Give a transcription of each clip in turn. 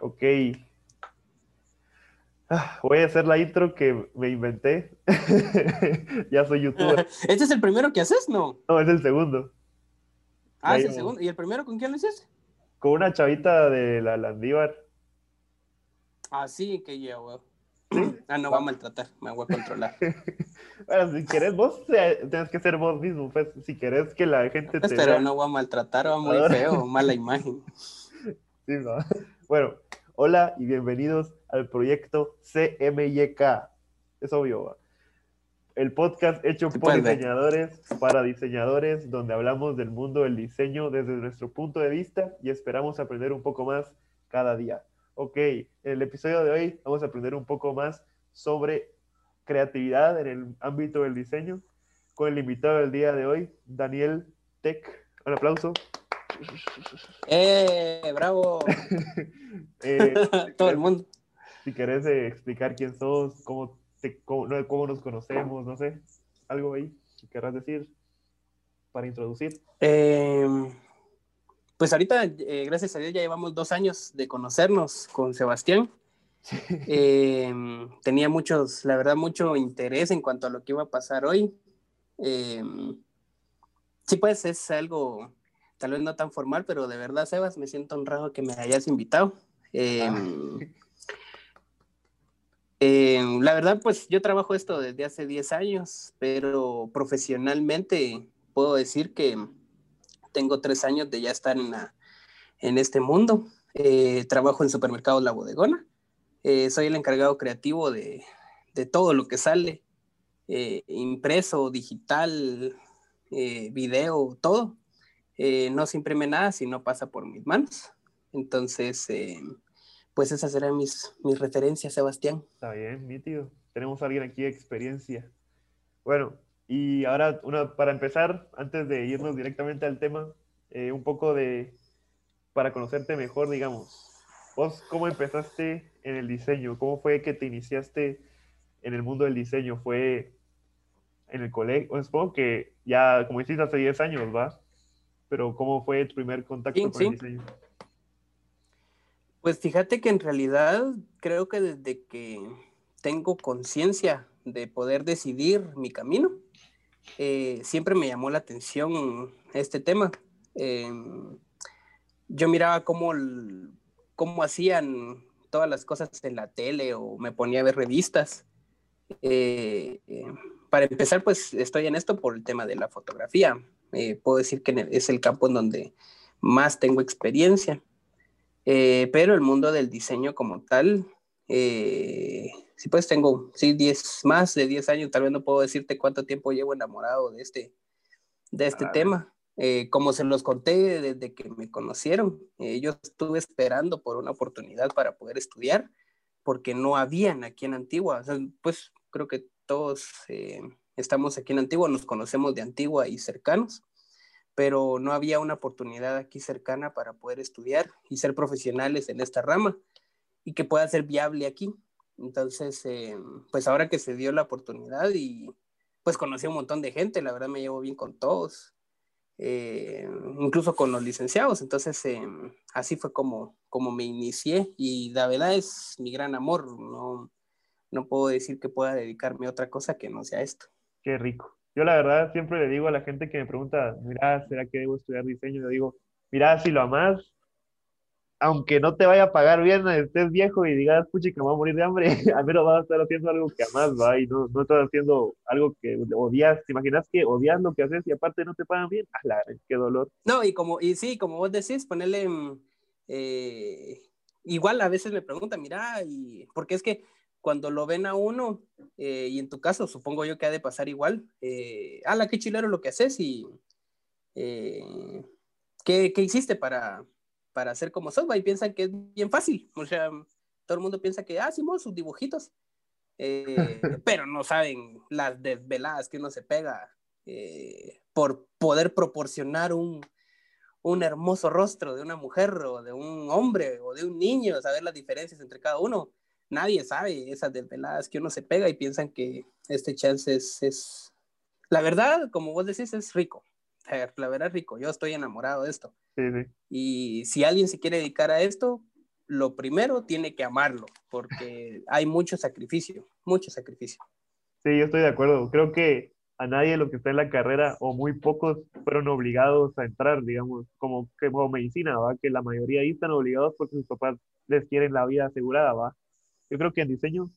Ok. Ah, voy a hacer la intro que me inventé. ya soy youtuber. ¿Este es el primero que haces? No. No, es el segundo. Ah, es el segundo. ¿Y el primero con quién lo hiciste? Con una chavita de la Landívar. Ah, sí, que ya, weón. Ah, no, va a maltratar, me voy a controlar. bueno, si querés vos, tienes que ser vos mismo, pues, si querés que la gente te Pero no voy a maltratar, va muy feo, mala imagen. Sí, no. Bueno, hola y bienvenidos al proyecto CMYK. Es obvio, El podcast hecho por diseñadores para diseñadores, donde hablamos del mundo del diseño desde nuestro punto de vista y esperamos aprender un poco más cada día. Ok, en el episodio de hoy vamos a aprender un poco más sobre creatividad en el ámbito del diseño con el invitado del día de hoy, Daniel Tech. Un aplauso. ¡Eh! ¡Bravo! Eh, Todo el mundo. Si querés eh, explicar quién sos, cómo, cómo, nos conocemos, no sé, algo ahí que querrás decir para introducir. Eh, pues ahorita, eh, gracias a Dios, ya llevamos dos años de conocernos con Sebastián. Eh, tenía muchos, la verdad, mucho interés en cuanto a lo que iba a pasar hoy. Eh, sí, pues es algo tal vez no tan formal, pero de verdad, Sebas, me siento honrado que me hayas invitado. Ah. la verdad, pues yo trabajo esto desde hace 10 años, pero profesionalmente puedo decir que tengo tres años de ya estar en, en este mundo. Eh, trabajo en supermercados La Bodegona. Eh, soy el encargado creativo de, de todo lo que sale, eh, impreso, digital, video, todo. No se imprime nada si no pasa por mis manos. Entonces, pues esas serán mis, mis referencias, Sebastián. Está bien, nítido. Tenemos a alguien aquí de experiencia. Bueno, y ahora, una, para empezar, antes de irnos directamente al tema, eh, un poco de, para conocerte mejor, digamos, vos cómo empezaste en el diseño, cómo fue que te iniciaste en el mundo del diseño, fue en el colegio, supongo que ya, como hiciste hace 10 años, ¿va? Pero ¿cómo fue tu primer contacto con el diseño? Pues fíjate que en realidad creo que desde que tengo conciencia de poder decidir mi camino, eh, siempre me llamó la atención este tema. Em, yo miraba cómo, cómo hacían todas las cosas en la tele o me ponía a ver revistas. Eh, eh, para empezar, pues estoy en esto por el tema de la fotografía. Puedo decir que es el campo en donde más tengo experiencia. pero el mundo del diseño como tal, sí, pues tengo, sí, diez, más de 10 años, tal vez no puedo decirte cuánto tiempo llevo enamorado de este, de este tema. Eh, como se los conté desde que me conocieron, eh, yo estuve esperando por una oportunidad para poder estudiar, porque no habían aquí en Antigua. pues creo que todos eh, estamos aquí en Antigua, nos conocemos de Antigua y cercanos, pero no había una oportunidad aquí cercana para poder estudiar y ser profesionales en esta rama y que pueda ser viable aquí. Entonces, eh, pues ahora que se dio la oportunidad y pues conocí a un montón de gente, la verdad me llevo bien con todos, eh, incluso con los licenciados. Entonces, eh, así fue como, como me inicié y la verdad es mi gran amor. No, no puedo decir que pueda dedicarme a otra cosa que no sea esto. Qué rico. Yo la verdad siempre le digo a la gente que me pregunta, mira, ¿será que debo estudiar diseño? Le digo, mira, si lo amas, aunque no te vaya a pagar bien, estés viejo y digas, puchi, que me voy a morir de hambre, al menos vas a estar haciendo algo que amas, va, y no, no estás haciendo algo que odias. ¿Te imaginas que odias lo que haces y aparte no te pagan bien? ¡Ah, la, qué dolor! No, y como, y sí, como vos decís, ponerle, mm, eh, igual a veces me preguntan, mira, y, porque es que cuando lo ven a uno, eh, y en tu caso, supongo yo que ha de pasar igual, eh, la qué chilero lo que haces y, eh, ¿qué, ¿qué hiciste para para hacer como software y piensan que es bien fácil. O sea, todo el mundo piensa que, ah, sí, sus dibujitos. Eh, pero no saben las desveladas que uno se pega eh, por poder proporcionar un, un hermoso rostro de una mujer o de un hombre o de un niño, saber las diferencias entre cada uno. Nadie sabe esas desveladas que uno se pega y piensan que este chance es, es... La verdad, como vos decís, es rico. La verdad es rico. Yo estoy enamorado de esto. Sí, sí. Y si alguien se quiere dedicar a esto, lo primero tiene que amarlo, porque hay mucho sacrificio, mucho sacrificio. Sí, yo estoy de acuerdo. Creo que a nadie los que está en la carrera, o muy pocos, fueron obligados a entrar, digamos, como, como medicina, ¿va? Que la mayoría ahí están obligados porque sus papás les quieren la vida asegurada, ¿va? Yo creo que en diseño,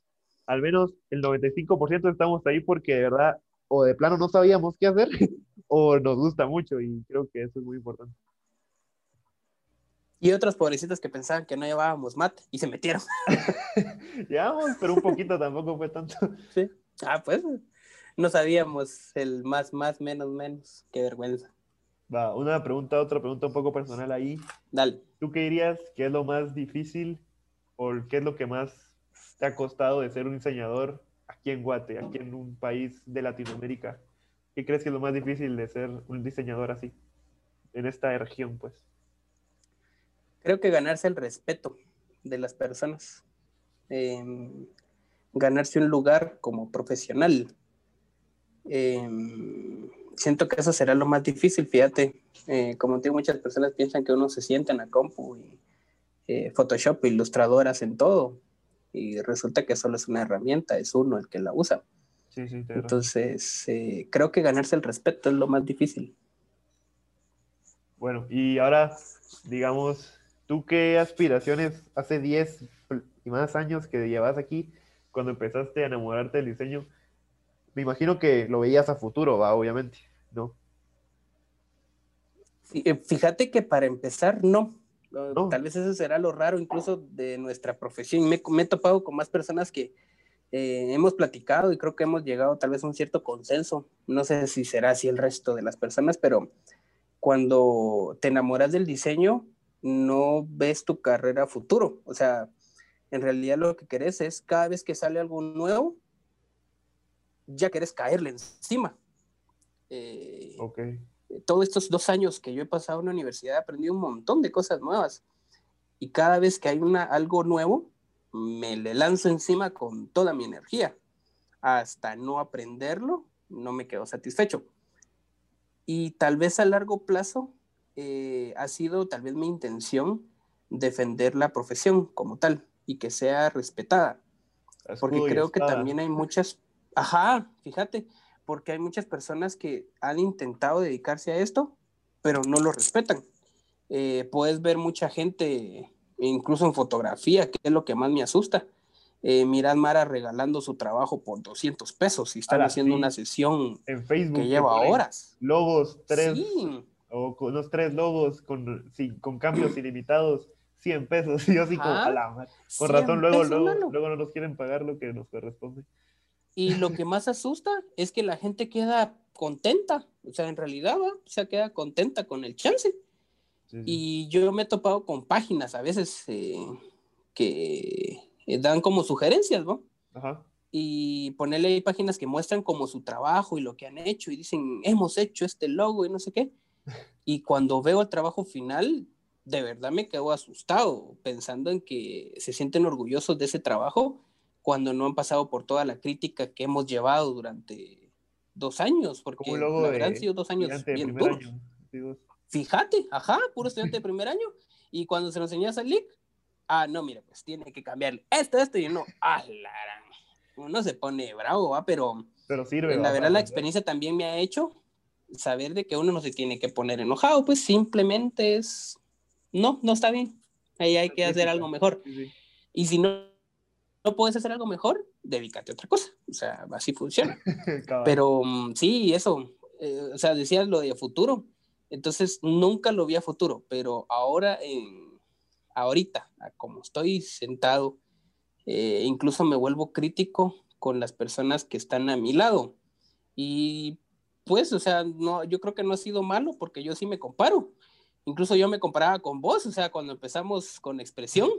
al menos el 95% estamos ahí porque de verdad, o de plano no sabíamos qué hacer, o nos gusta mucho, y creo que eso es muy importante. Y otros pobrecitos que pensaban que no llevábamos mate y se metieron. Llevamos, pero un poquito tampoco fue tanto. Sí. Ah, pues no sabíamos el más, más, menos, menos. Qué vergüenza. Va, una pregunta, otra pregunta un poco personal ahí. Dale. ¿Tú qué dirías que es lo más difícil o qué es lo que más te ha costado de ser un diseñador aquí en Guate, aquí en un país de Latinoamérica? ¿Qué crees que es lo más difícil de ser un diseñador así, en esta región, pues? Creo que ganarse el respeto de las personas. Em, ganarse un lugar como profesional. Em, siento que eso será lo más difícil, fíjate. Eh, como digo, muchas personas piensan que uno se sienta en la compu y eh, Photoshop, ilustradoras en todo, y resulta que solo es una herramienta, es uno el que la usa. Sí, sí, Entonces, eh, creo que ganarse el respeto es lo más difícil. Bueno, y ahora, digamos, ¿tú qué aspiraciones hace 10 y más años que llevas aquí cuando empezaste a enamorarte del diseño, me imagino que lo veías a futuro, va, obviamente, ¿no? Fíjate que para empezar, no. Tal vez eso será lo raro incluso de nuestra profesión. Me, he topado con más personas que eh, hemos platicado y creo que hemos llegado tal vez a un cierto consenso. No sé si será así el resto de las personas, pero cuando te enamoras del diseño, no ves tu carrera futuro. O sea, en realidad lo que querés es cada vez que sale algo nuevo, ya querés caerle encima. Eh, Todos estos dos años que yo he pasado en la universidad he aprendido un montón de cosas nuevas. Y cada vez que hay una, algo nuevo, me le lanzo encima con toda mi energía. Hasta no aprenderlo, no me quedo satisfecho. Y tal vez a largo plazo eh, ha sido tal vez mi intención defender la profesión como tal y que sea respetada. porque creo que también hay muchas, ajá, fíjate, porque hay muchas personas que han intentado dedicarse a esto, pero no lo respetan. Eh, puedes ver mucha gente, incluso en fotografía, que es lo que más me asusta. Eh, mirad Mara regalando su trabajo por 200 pesos y están haciendo una sesión en Facebook que lleva horas. Logos, tres, o con los tres logos con, con cambios ilimitados 100 pesos. Y yo así como, a la Con razón, luego, luego, luego no nos quieren pagar lo que nos corresponde. Y lo que más asusta es que la gente queda contenta, o sea, en realidad, ¿va? o sea, queda contenta con el chance. Y yo me he topado con páginas a veces eh, que eh, dan como sugerencias, ¿no? Ajá. Y ponerle ahí páginas que muestran como su trabajo y lo que han hecho y dicen, hemos hecho este logo y no sé qué. Y cuando veo el trabajo final, de verdad me quedo asustado pensando en que se sienten orgullosos de ese trabajo cuando no han pasado por toda la crítica que hemos llevado durante dos años, porque la verdad han sido dos años bien duros. Fíjate, ajá, puro estudiante de primer año. Y cuando se lo enseñas al leak, ah, no, mira, pues tiene que cambiarle esto, esto y no, ah, uno se pone bravo, ¿va? Pero, pero sirve. La verdad, la experiencia también me ha hecho saber de que uno no se tiene que poner enojado, pues simplemente es no, no está bien. Ahí hay que hacer algo mejor. Y si no, no puedes hacer algo mejor, dedícate a otra cosa. O sea, así funciona. Pero mm, sí, eso. Eh, o sea, decías lo de futuro. Entonces, nunca lo vi a futuro, pero ahora, en, ahorita, como estoy sentado, eh, incluso me vuelvo crítico con las personas que están a mi lado. Y pues, o sea, no, yo creo que no ha sido malo porque yo sí me comparo. Incluso yo me comparaba con vos, o sea, cuando empezamos con expresión,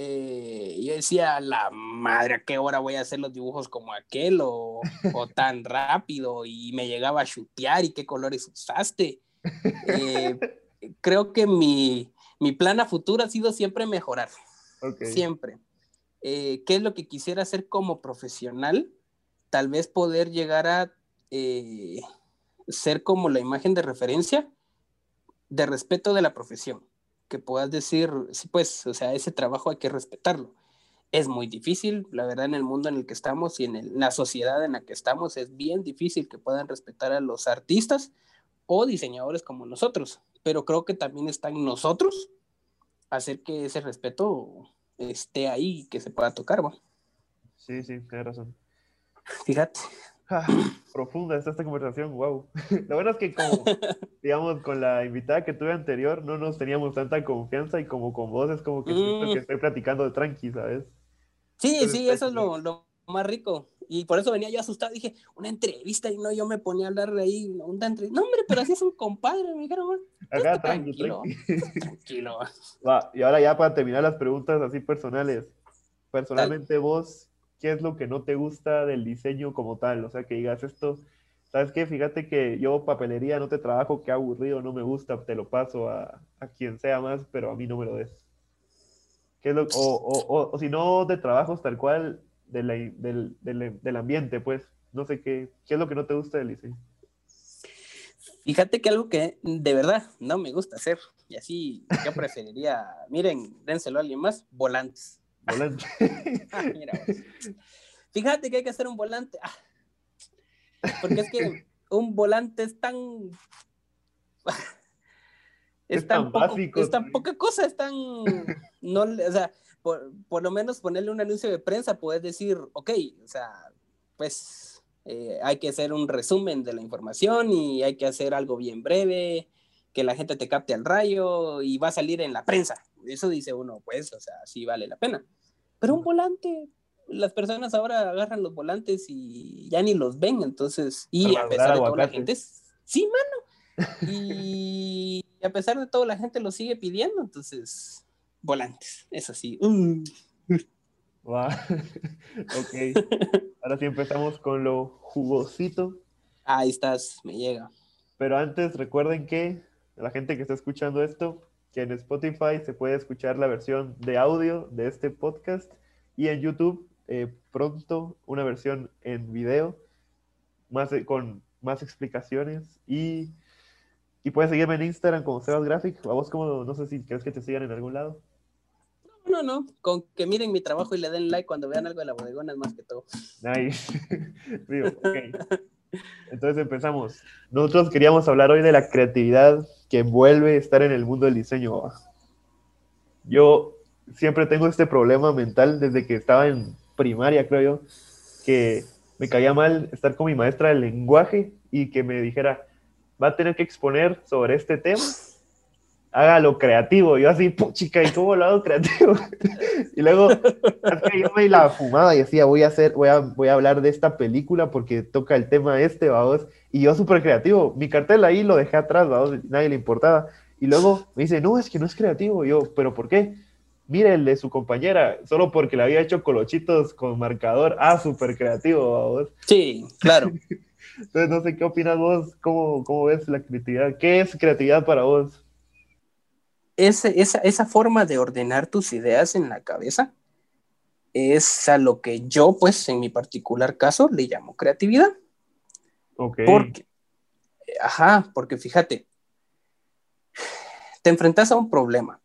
eh, yo decía, la madre, ¿a qué hora voy a hacer los dibujos como aquel o, tan rápido? Y me llegaba a chutear y qué colores usaste. Eh, creo que mi, plan a futuro ha sido siempre mejorar. Siempre. Eh, ¿Qué es lo que quisiera hacer como profesional? Tal vez poder llegar a ser como la imagen de referencia de respeto de la profesión. Que puedas decir, sí, pues, o sea, ese trabajo hay que respetarlo. Es muy difícil, la verdad, en el mundo en el que estamos y en, la sociedad en la que estamos, es bien difícil que puedan respetar a los artistas o diseñadores como nosotros, pero creo que también está en nosotros hacer que ese respeto esté ahí y que se pueda tocar, ¿va? Sí, sí, tienes razón. Fíjate. Ah, profunda está esta conversación, wow. Lo bueno es que como, digamos, con la invitada que tuve anterior, no nos teníamos tanta confianza y como con vos es como que, mm. que estoy platicando de tranqui, ¿sabes? Sí, sí, eso es lo, lo, más rico. Y por eso venía yo asustado, dije, una entrevista, y no, yo me ponía a hablar de ahí, una entrevista. No, hombre, pero así es un compadre, me dijeron, Acá, tranquilo. Tranquilo. Va, y ahora ya para terminar las preguntas así personales. Personalmente vos, ¿qué es lo que no te gusta del diseño como tal? O sea, que digas esto, ¿sabes qué? Fíjate que yo papelería no te trabajo, qué aburrido, no me gusta, te lo paso a, a quien sea más, pero a mí no me lo des. ¿Qué es lo, o, o, o, si no de trabajos tal cual, del, del, del, ambiente, pues, no sé qué, qué es lo que no te gusta del diseño. Fíjate que algo que de verdad no me gusta hacer, y así yo preferiría, miren, dénselo a alguien más, volantes. Ah, Fíjate que hay que hacer un volante. Ah. porque es que un volante es tan. Es, tan, básico. Es tan poca cosa, es tan. No, o sea, por, por, lo menos ponerle un anuncio de prensa, puedes decir, ok, o sea, pues eh, hay que hacer un resumen de la información y hay que hacer algo bien breve, que la gente te capte al rayo y va a salir en la prensa. Eso dice uno, pues, o sea, sí vale la pena. Pero un volante, las personas ahora agarran los volantes y ya ni los ven, entonces, y a pesar de toda la gente, sí, mano. Y a pesar de todo, la gente lo sigue pidiendo, entonces, volantes, eso sí. ok. Ahora sí empezamos con lo jugosito. Ahí estás, me llega. Pero antes recuerden que la gente que está escuchando esto, que en Spotify se puede escuchar la versión de audio de este podcast y en YouTube eh, pronto una versión en video más, con más explicaciones y, y puedes seguirme en Instagram como Sebas Graphic. A vos como, no sé si crees que te sigan en algún lado. No, no, con que miren mi trabajo y le den like cuando vean algo de la bodegona es más que todo. Nice. Entonces empezamos. Nosotros queríamos hablar hoy de la creatividad que envuelve estar en el mundo del diseño. Yo siempre tengo este problema mental desde que estaba en primaria, creo yo, que me caía mal estar con mi maestra de lenguaje y que me dijera, va a tener que exponer sobre este tema hágalo creativo. Yo así, chica, ¿y cómo lo hago creativo? y luego, yo me la fumada y decía, voy a hacer, voy a, voy a hablar de esta película porque toca el tema este, vamos. Y yo súper creativo. Mi cartel ahí lo dejé atrás, vamos, nadie le importaba. Y luego me dice, no, es que no es creativo. yo, ¿pero por qué? Mire el de su compañera, solo porque le había hecho colochitos con marcador. Ah, súper creativo, vamos. Sí, claro. Entonces, no sé qué opinas vos, cómo, cómo ves la creatividad. ¿Qué es creatividad para vos? Esa, esa forma de ordenar tus ideas en la cabeza es a lo que yo, pues, en mi particular caso, le llamo creatividad. Ok. Porque, ajá, porque fíjate, te enfrentas a un problema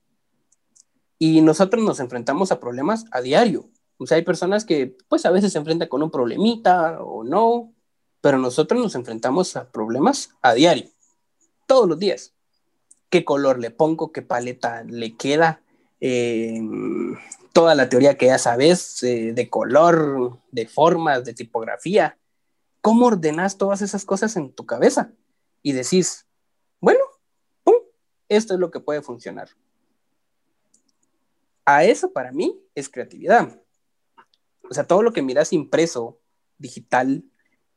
y nosotros nos enfrentamos a problemas a diario. O sea, hay personas que, pues, a veces se enfrentan con un problemita o no, pero nosotros nos enfrentamos a problemas a diario, todos los días qué color le pongo, qué paleta le queda, eh, toda la teoría que ya sabes eh, de color, de formas, de tipografía. ¿Cómo ordenas todas esas cosas en tu cabeza? Y decís, bueno, esto es lo que puede funcionar. A eso para mí es creatividad. O sea, todo lo que miras impreso, digital,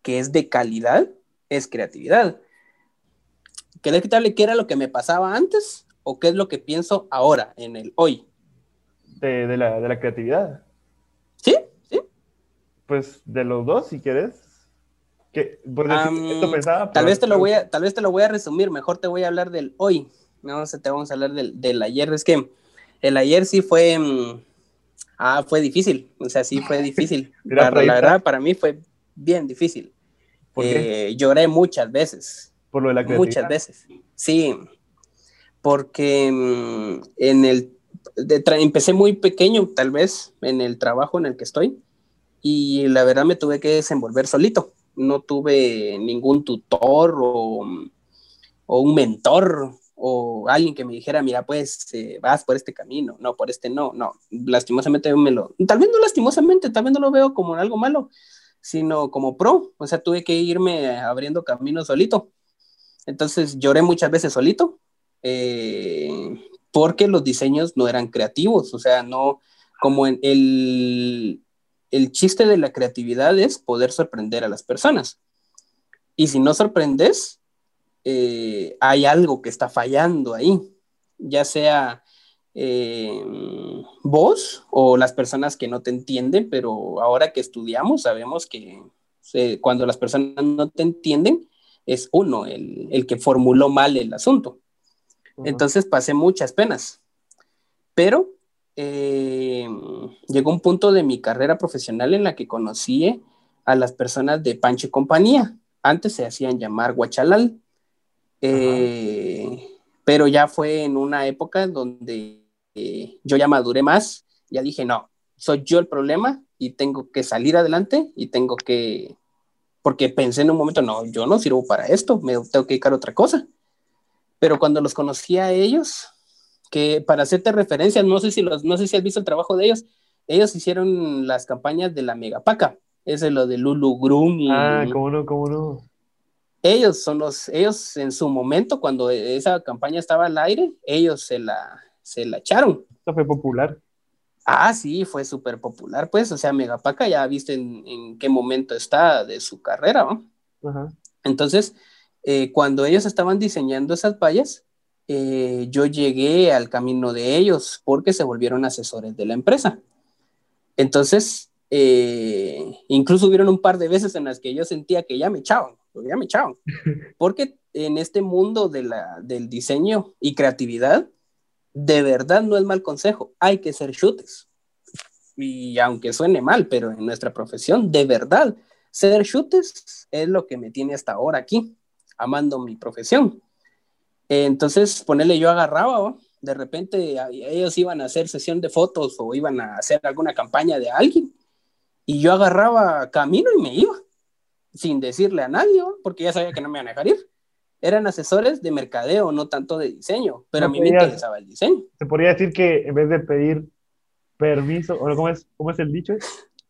que es de calidad, es creatividad. ¿Querés quitarle qué era lo que me pasaba antes o qué es lo que pienso ahora, en el hoy? De, la, de la creatividad. Sí, sí. Pues de los dos, si quieres. Que, pues, tal, vez te lo voy a, tal vez te lo voy a resumir, mejor te voy a hablar del hoy. No sé, te vamos a hablar del, del ayer. Es que el ayer sí fue. Mm, ah, fue difícil. O sea, sí fue difícil. la, verdad, para mí fue bien difícil. Eh, lloré muchas veces. Por lo de la Muchas veces, sí. porque mm, en el, empecé muy pequeño, tal vez, en el trabajo en el que estoy, y la verdad me tuve que desenvolver solito. No tuve ningún tutor o, o un mentor o alguien que me dijera, mira, pues eh, vas por este camino, no, por este no, no, lastimosamente me lo, tal vez no lastimosamente, tal vez no lo veo como algo malo, sino como pro, o sea, tuve que irme abriendo camino solito. Entonces lloré muchas veces solito, eh, porque los diseños no eran creativos, o sea, no, como en el, el chiste de la creatividad es poder sorprender a las personas. Y si no sorprendes, eh, hay algo que está fallando ahí, ya sea eh, vos o las personas que no te entienden, pero ahora que estudiamos sabemos que cuando las personas no te entienden, es uno el, que formuló mal el asunto. Entonces pasé muchas penas, pero eh, llegó un punto de mi carrera profesional en la que conocí a las personas de Pancho y compañía. Antes se hacían llamar Guachalal. Eh, pero ya fue en una época donde eh, yo ya maduré más, ya dije, no, soy yo el problema y tengo que salir adelante y tengo que, porque pensé en un momento, no, yo no sirvo para esto, me tengo que dedicar a otra cosa. Pero cuando los conocí a ellos, que para hacerte referencia, no sé si, los, no sé si has visto el trabajo de ellos, ellos hicieron las campañas de la Megapaca, ese es lo de Lulu Grum. Y, ah, cómo no, cómo no ellos son los, ellos en su momento, cuando esa campaña estaba al aire, ellos se la, se la echaron. Eso fue popular. Ah, sí, fue súper popular, pues, o sea, Megapaca ya viste en, qué momento está de su carrera, ¿no? Ajá. Entonces, eh, cuando ellos estaban diseñando esas vallas, eh, yo llegué al camino de ellos porque se volvieron asesores de la empresa. Entonces, eh, incluso hubieron un par de veces en las que yo sentía que ya me echaban ya me echaron. Porque en este mundo de la, del diseño y creatividad, de verdad no es mal consejo, hay que ser shooters. Y aunque suene mal, pero en nuestra profesión, de verdad, ser shooters es lo que me tiene hasta ahora aquí, amando mi profesión. Entonces, ponerle yo agarraba, de repente ellos iban a hacer sesión de fotos o iban a hacer alguna campaña de alguien, y yo agarraba camino y me iba sin decirle a nadie, porque ya sabía que no me iban a dejar ir. Eran asesores de mercadeo, no tanto de diseño, pero a mí me interesaba el diseño. Se podría decir que en vez de pedir permiso, o cómo es, cómo es el dicho?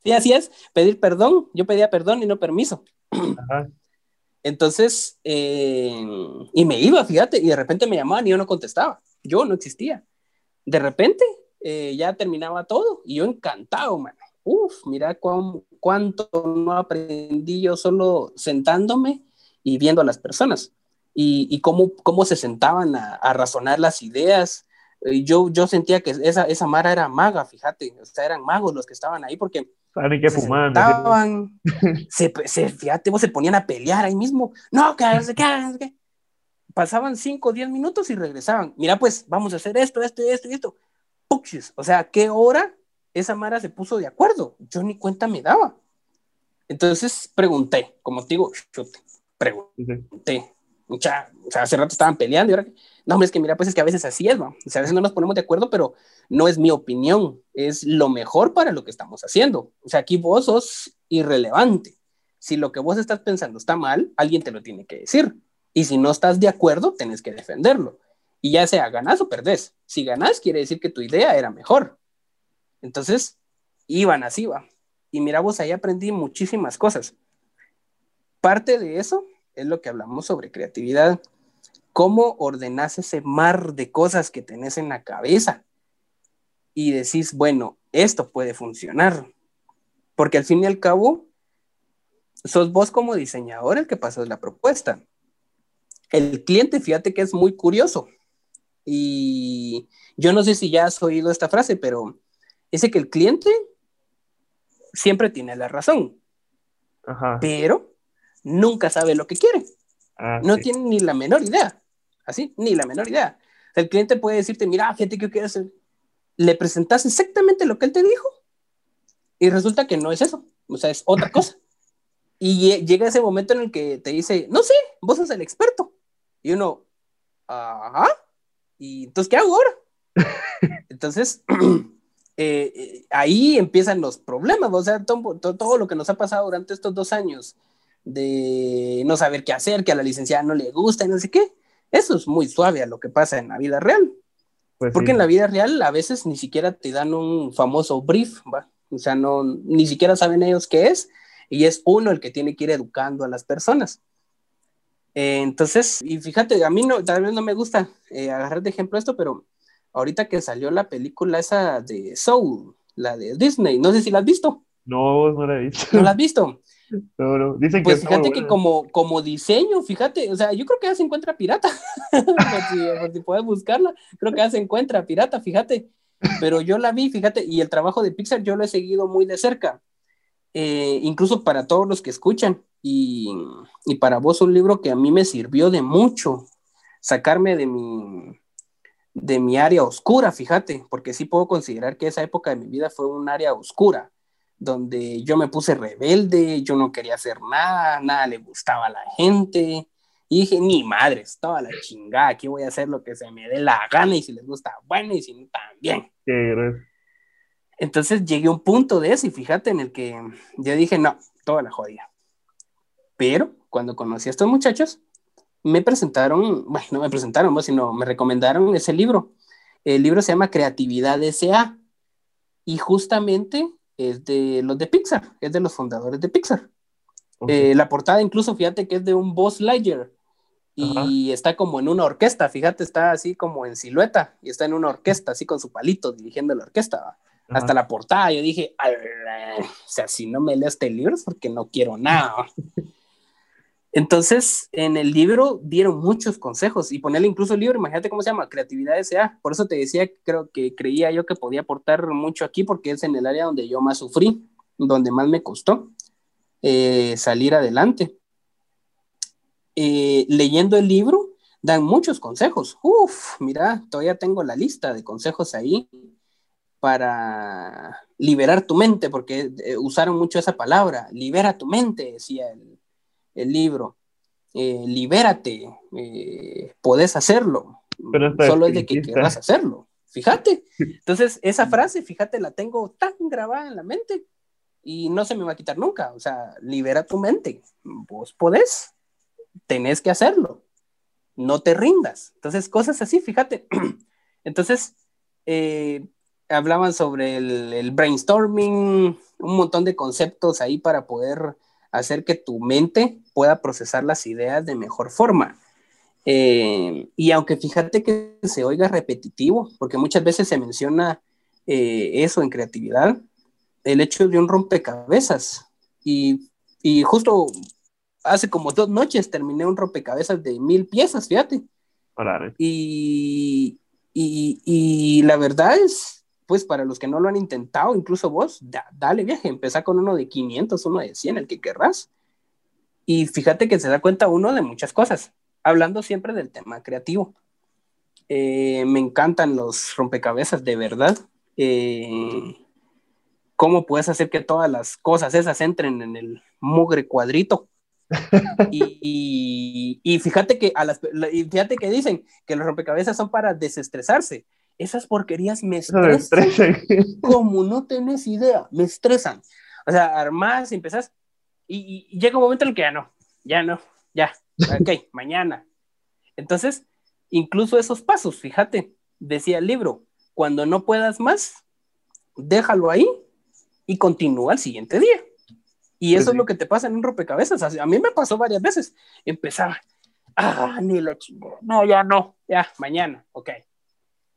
Sí, así es, pedir perdón. Yo pedía perdón y no permiso. Entonces, eh, y me iba, fíjate, y de repente me llamaban y yo no contestaba. Yo no existía. De repente, eh, ya terminaba todo y yo encantado, mano Uf, mira cuánto no aprendí yo solo sentándome y viendo a las personas y, cómo, cómo se sentaban a, razonar las ideas. Yo, yo sentía que esa, esa Mara era maga, fíjate, o sea, eran magos los que estaban ahí porque que se sentaban, se, se, fíjate, se ponían a pelear ahí mismo. No, que qué, Pasaban 5 o 10 minutos y regresaban. Mira, pues vamos a hacer esto, esto, esto y esto. O sea, ¿qué hora esa Mara se puso de acuerdo. Yo ni cuenta me daba. Entonces pregunté, como te digo, chute, pregunté. Mucha, o sea, hace rato estaban peleando y ahora, no, hombre, es que mira, pues es que a veces así es, ¿no? O sea, a veces no nos ponemos de acuerdo, pero no es mi opinión, es lo mejor para lo que estamos haciendo. O sea, aquí vos sos irrelevante. Si lo que vos estás pensando está mal, alguien te lo tiene que decir. Y si no estás de acuerdo, tenés que defenderlo. Y ya sea ganás o perdés. Si ganás, quiere decir que tu idea era mejor. Entonces, iban así, va. Y mira, vos ahí aprendí muchísimas cosas. Parte de eso es lo que hablamos sobre creatividad. ¿Cómo ordenás ese mar de cosas que tenés en la cabeza? Y decís, bueno, esto puede funcionar. Porque al fin y al cabo, sos vos como diseñador el que pasas la propuesta. El cliente, fíjate que es muy curioso. Y yo no sé si ya has oído esta frase, pero Dice que el cliente siempre tiene la razón, pero nunca sabe lo que quiere. Ah, no tiene ni la menor idea. Así, ni la menor idea. El cliente puede decirte, mira, gente, ¿qué quieres hacer? Le presentas exactamente lo que él te dijo y resulta que no es eso. O sea, es otra cosa. y llega ese momento en el que te dice, no sé, vos sos el experto. Y uno, ajá, Y entonces, ¿qué hago ahora? Entonces, eh, eh, ahí empiezan los problemas, o sea, todo, todo, lo que nos ha pasado durante estos dos años de no saber qué hacer, que a la licenciada no le gusta y no sé qué, eso es muy suave a lo que pasa en la vida real. Pues Porque en la vida real a veces ni siquiera te dan un famoso brief, ¿va? O sea, no, ni siquiera saben ellos qué es, y es uno el que tiene que ir educando a las personas. Eh, entonces, y fíjate, a mí no, tal vez no me gusta eh, agarrar de ejemplo esto, pero ahorita que salió la película esa de Soul, la de Disney, no sé si la has visto. No, no la he visto. ¿No la has visto? No, no. Dicen pues fíjate que como, como diseño, fíjate, o sea, yo creo que ya se encuentra pirata. por, si, puedes buscarla, creo que ya se encuentra pirata, fíjate. Pero yo la vi, fíjate, y el trabajo de Pixar yo lo he seguido muy de cerca. Eh, incluso para todos los que escuchan. Y, y, para vos un libro que a mí me sirvió de mucho, sacarme de mi, de mi área oscura, fíjate, porque sí puedo considerar que esa época de mi vida fue un área oscura donde yo me puse rebelde, yo no quería hacer nada, nada le gustaba a la gente. Y dije, ni madre, estaba la chingada, aquí voy a hacer lo que se me dé la gana y si les gusta, bueno, y si no, también. Entonces llegué a un punto de eso y fíjate en el que yo dije, no, toda la jodida. Pero cuando conocí a estos muchachos, me presentaron, bueno, no me presentaron, sino me recomendaron ese libro. El libro se llama Creatividad S.A. Y justamente es de los de Pixar, es de los fundadores de Pixar. Eh, la portada incluso, fíjate que es de un Boss Lightyear y está como en una orquesta, fíjate, está así como en silueta y está en una orquesta, así con su palito dirigiendo la orquesta. Hasta la portada, yo dije, o sea, si no me leo este libro es porque no quiero nada. Entonces, en el libro dieron muchos consejos y ponerle incluso el libro, imagínate cómo se llama, Creatividad S.A. Por eso te decía, creo que creía yo que podía aportar mucho aquí porque es en el área donde yo más sufrí, donde más me costó eh, salir adelante. Eh, leyendo el libro, dan muchos consejos. Uf, mira, todavía tengo la lista de consejos ahí para liberar tu mente, porque eh, usaron mucho esa palabra, libera tu mente, decía el el libro, eh, libérate, eh, podés hacerlo, solo es de que quieras hacerlo, fíjate. Entonces, esa frase, fíjate, la tengo tan grabada en la mente y no se me va a quitar nunca, o sea, libera tu mente, vos podés, tenés que hacerlo, no te rindas. Entonces, cosas así, fíjate. Entonces, eh, hablaban sobre el, el, brainstorming, un montón de conceptos ahí para poder hacer que tu mente pueda procesar las ideas de mejor forma. Eh, y aunque fíjate que se oiga repetitivo, porque muchas veces se menciona eh, eso en creatividad, el hecho de un rompecabezas. Y, y, justo hace como dos noches terminé un rompecabezas de mil piezas, fíjate. Y, y, y, la verdad es, pues para los que no lo han intentado, incluso vos, dale viaje, empezá con uno de 500, uno de 100, el que querrás. Y fíjate que se da cuenta uno de muchas cosas, hablando siempre del tema creativo. Eh, me encantan los rompecabezas, de verdad. Eh, ¿Cómo puedes hacer que todas las cosas esas entren en el mugre cuadrito? y, y, fíjate que a las, fíjate que dicen que los rompecabezas son para desestresarse. Esas porquerías me estresan. Como no tenés idea, me estresan. O sea, armás, empezás, y, llega un momento en el que ya no, ya no, ya, ok, mañana. Entonces, incluso esos pasos, fíjate, decía el libro, cuando no puedas más, déjalo ahí y continúa al siguiente día. Y eso es lo que te pasa en un rompecabezas. A mí me pasó varias veces. Empezaba, ah, ni la chingada, no, ya no, ya, mañana, ok.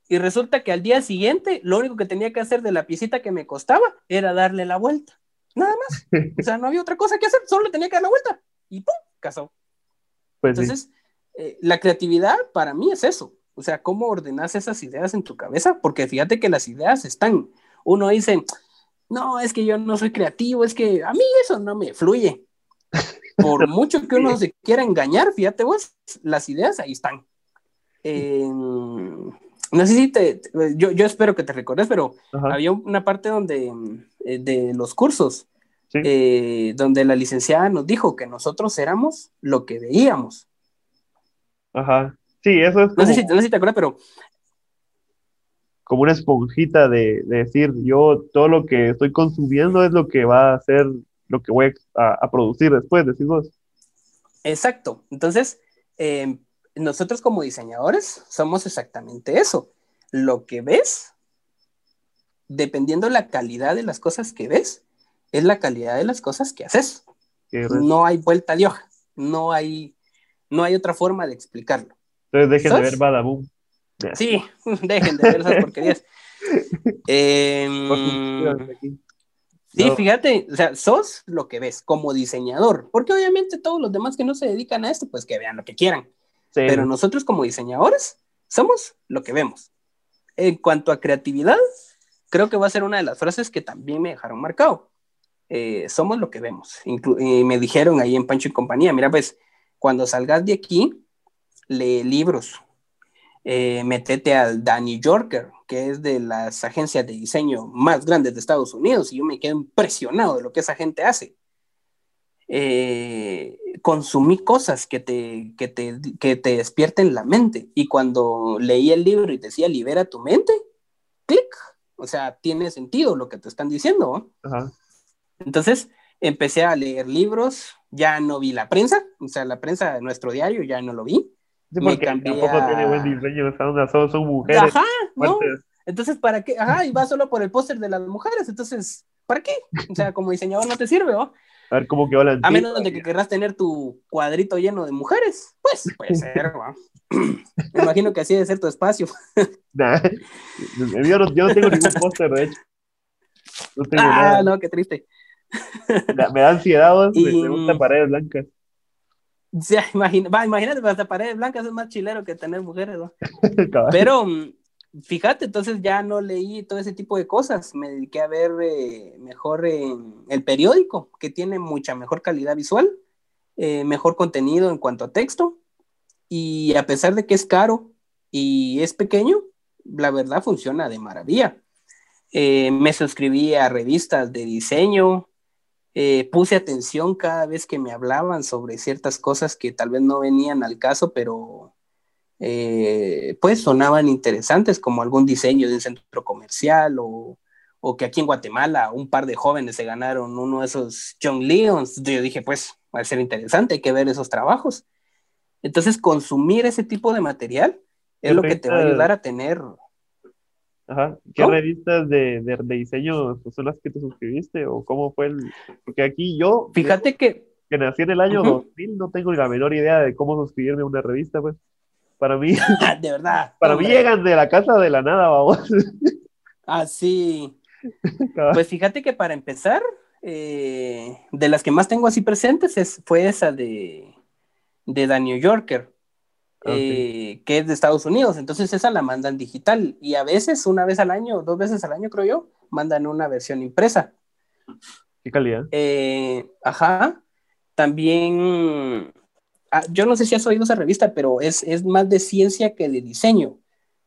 Y resulta que al día siguiente, lo único que tenía que hacer de la piecita que me costaba era darle la vuelta. Nada más. O sea, no había otra cosa que hacer, solo le tenía que dar la vuelta. Y ¡pum! Casó. Pues Entonces, eh, la creatividad para mí es eso. O sea, cómo ordenas esas ideas en tu cabeza, porque fíjate que las ideas están. Uno dice, no, es que yo no soy creativo, es que a mí eso no me fluye. Por mucho que uno se quiera engañar, fíjate vos, las ideas ahí están. No sé si te, yo, yo espero que te recordes, pero había una parte donde eh, de los cursos, eh, donde la licenciada nos dijo que nosotros éramos lo que veíamos. Ajá. Sí, eso es. No, sé si, te acuerdas, pero como una esponjita de, decir, yo todo lo que estoy consumiendo es lo que va a ser lo que voy a, producir después, decís vos. Exacto. Entonces, em, nosotros como diseñadores somos exactamente eso. Lo que ves, dependiendo la calidad de las cosas que ves, es la calidad de las cosas que haces. No hay vuelta de hoja, no hay, no hay otra forma de explicarlo. Entonces dejen de ver Badaboom. Sí, dejen de ver esas porquerías. Em, sí, fíjate, o sea, sos lo que ves como diseñador, porque obviamente todos los demás que no se dedican a esto, pues que vean lo que quieran. Pero nosotros como diseñadores somos lo que vemos. En cuanto a creatividad, creo que va a ser una de las frases que también me dejaron marcado. Eh, somos lo que vemos. y me dijeron ahí en Pancho y compañía, mira, pues cuando salgas de aquí, lee libros, eh, metete al Danny Yorker, que es de las agencias de diseño más grandes de Estados Unidos, y yo me quedo impresionado de lo que esa gente hace. Eh, consumí cosas que te, que, te, que te despierten la mente. Y cuando leí el libro y decía, libera tu mente, clic. O sea, tiene sentido lo que te están diciendo. Entonces, empecé a leer libros, ya no vi la prensa, o sea, la prensa de nuestro diario ya no lo vi. Sí, porque tampoco tiene buen diseño, son, son mujeres. Ajá, ¿no? Entonces, ¿para qué? Ajá, y va solo por el póster de las mujeres, entonces, ¿para qué? O sea, como diseñador no te sirve, ¿no? A ver cómo quedó la A menos de que querrás tener tu cuadrito lleno de mujeres, pues puede ser, ¿no? Me imagino que así debe ser tu espacio. Nah, yo, no, yo no tengo ningún póster, de hecho. No tengo ah, nada. no, qué triste. Me da ansiedad, y... me paredes blancas. Ya, imagina, va, imagínate, hasta paredes blancas es más chilero que tener mujeres, ¿no? Pero mm, fíjate, entonces ya no leí todo ese tipo de cosas, me dediqué a ver eh, mejor el periódico, que tiene mucha mejor calidad visual, eh, mejor contenido en cuanto a texto, y a pesar de que es caro y es pequeño, la verdad funciona de maravilla. Eh, me suscribí a revistas de diseño, puse atención cada vez que me hablaban sobre ciertas cosas que tal vez no venían al caso, pero eh, pues sonaban interesantes, como algún diseño de un centro comercial o, que aquí en Guatemala un par de jóvenes se ganaron uno de esos John Leons. Yo dije, pues va a ser interesante, hay que ver esos trabajos. Entonces, consumir ese tipo de material es lo que te va a ayudar a tener Ajá. ¿Qué revistas de, de, diseño son las que te suscribiste o cómo fue el...? Porque aquí yo... Fíjate que... Que nací en el año 2000, no tengo la menor idea de cómo suscribirme a una revista, pues. Para mí... de verdad. Para mí llegan de la casa de la nada, vamos. Ah, sí. Pues fíjate que para empezar, eh, de las que más tengo así presentes es, fue esa de, de The New Yorker. Eh, que es de Estados Unidos. Entonces esa la mandan digital y a veces, una vez al año, dos veces al año creo yo, mandan una versión impresa. ¿Qué calidad? Eh, ajá. También, ah, yo no sé si has oído esa revista, pero es, es más de ciencia que de diseño.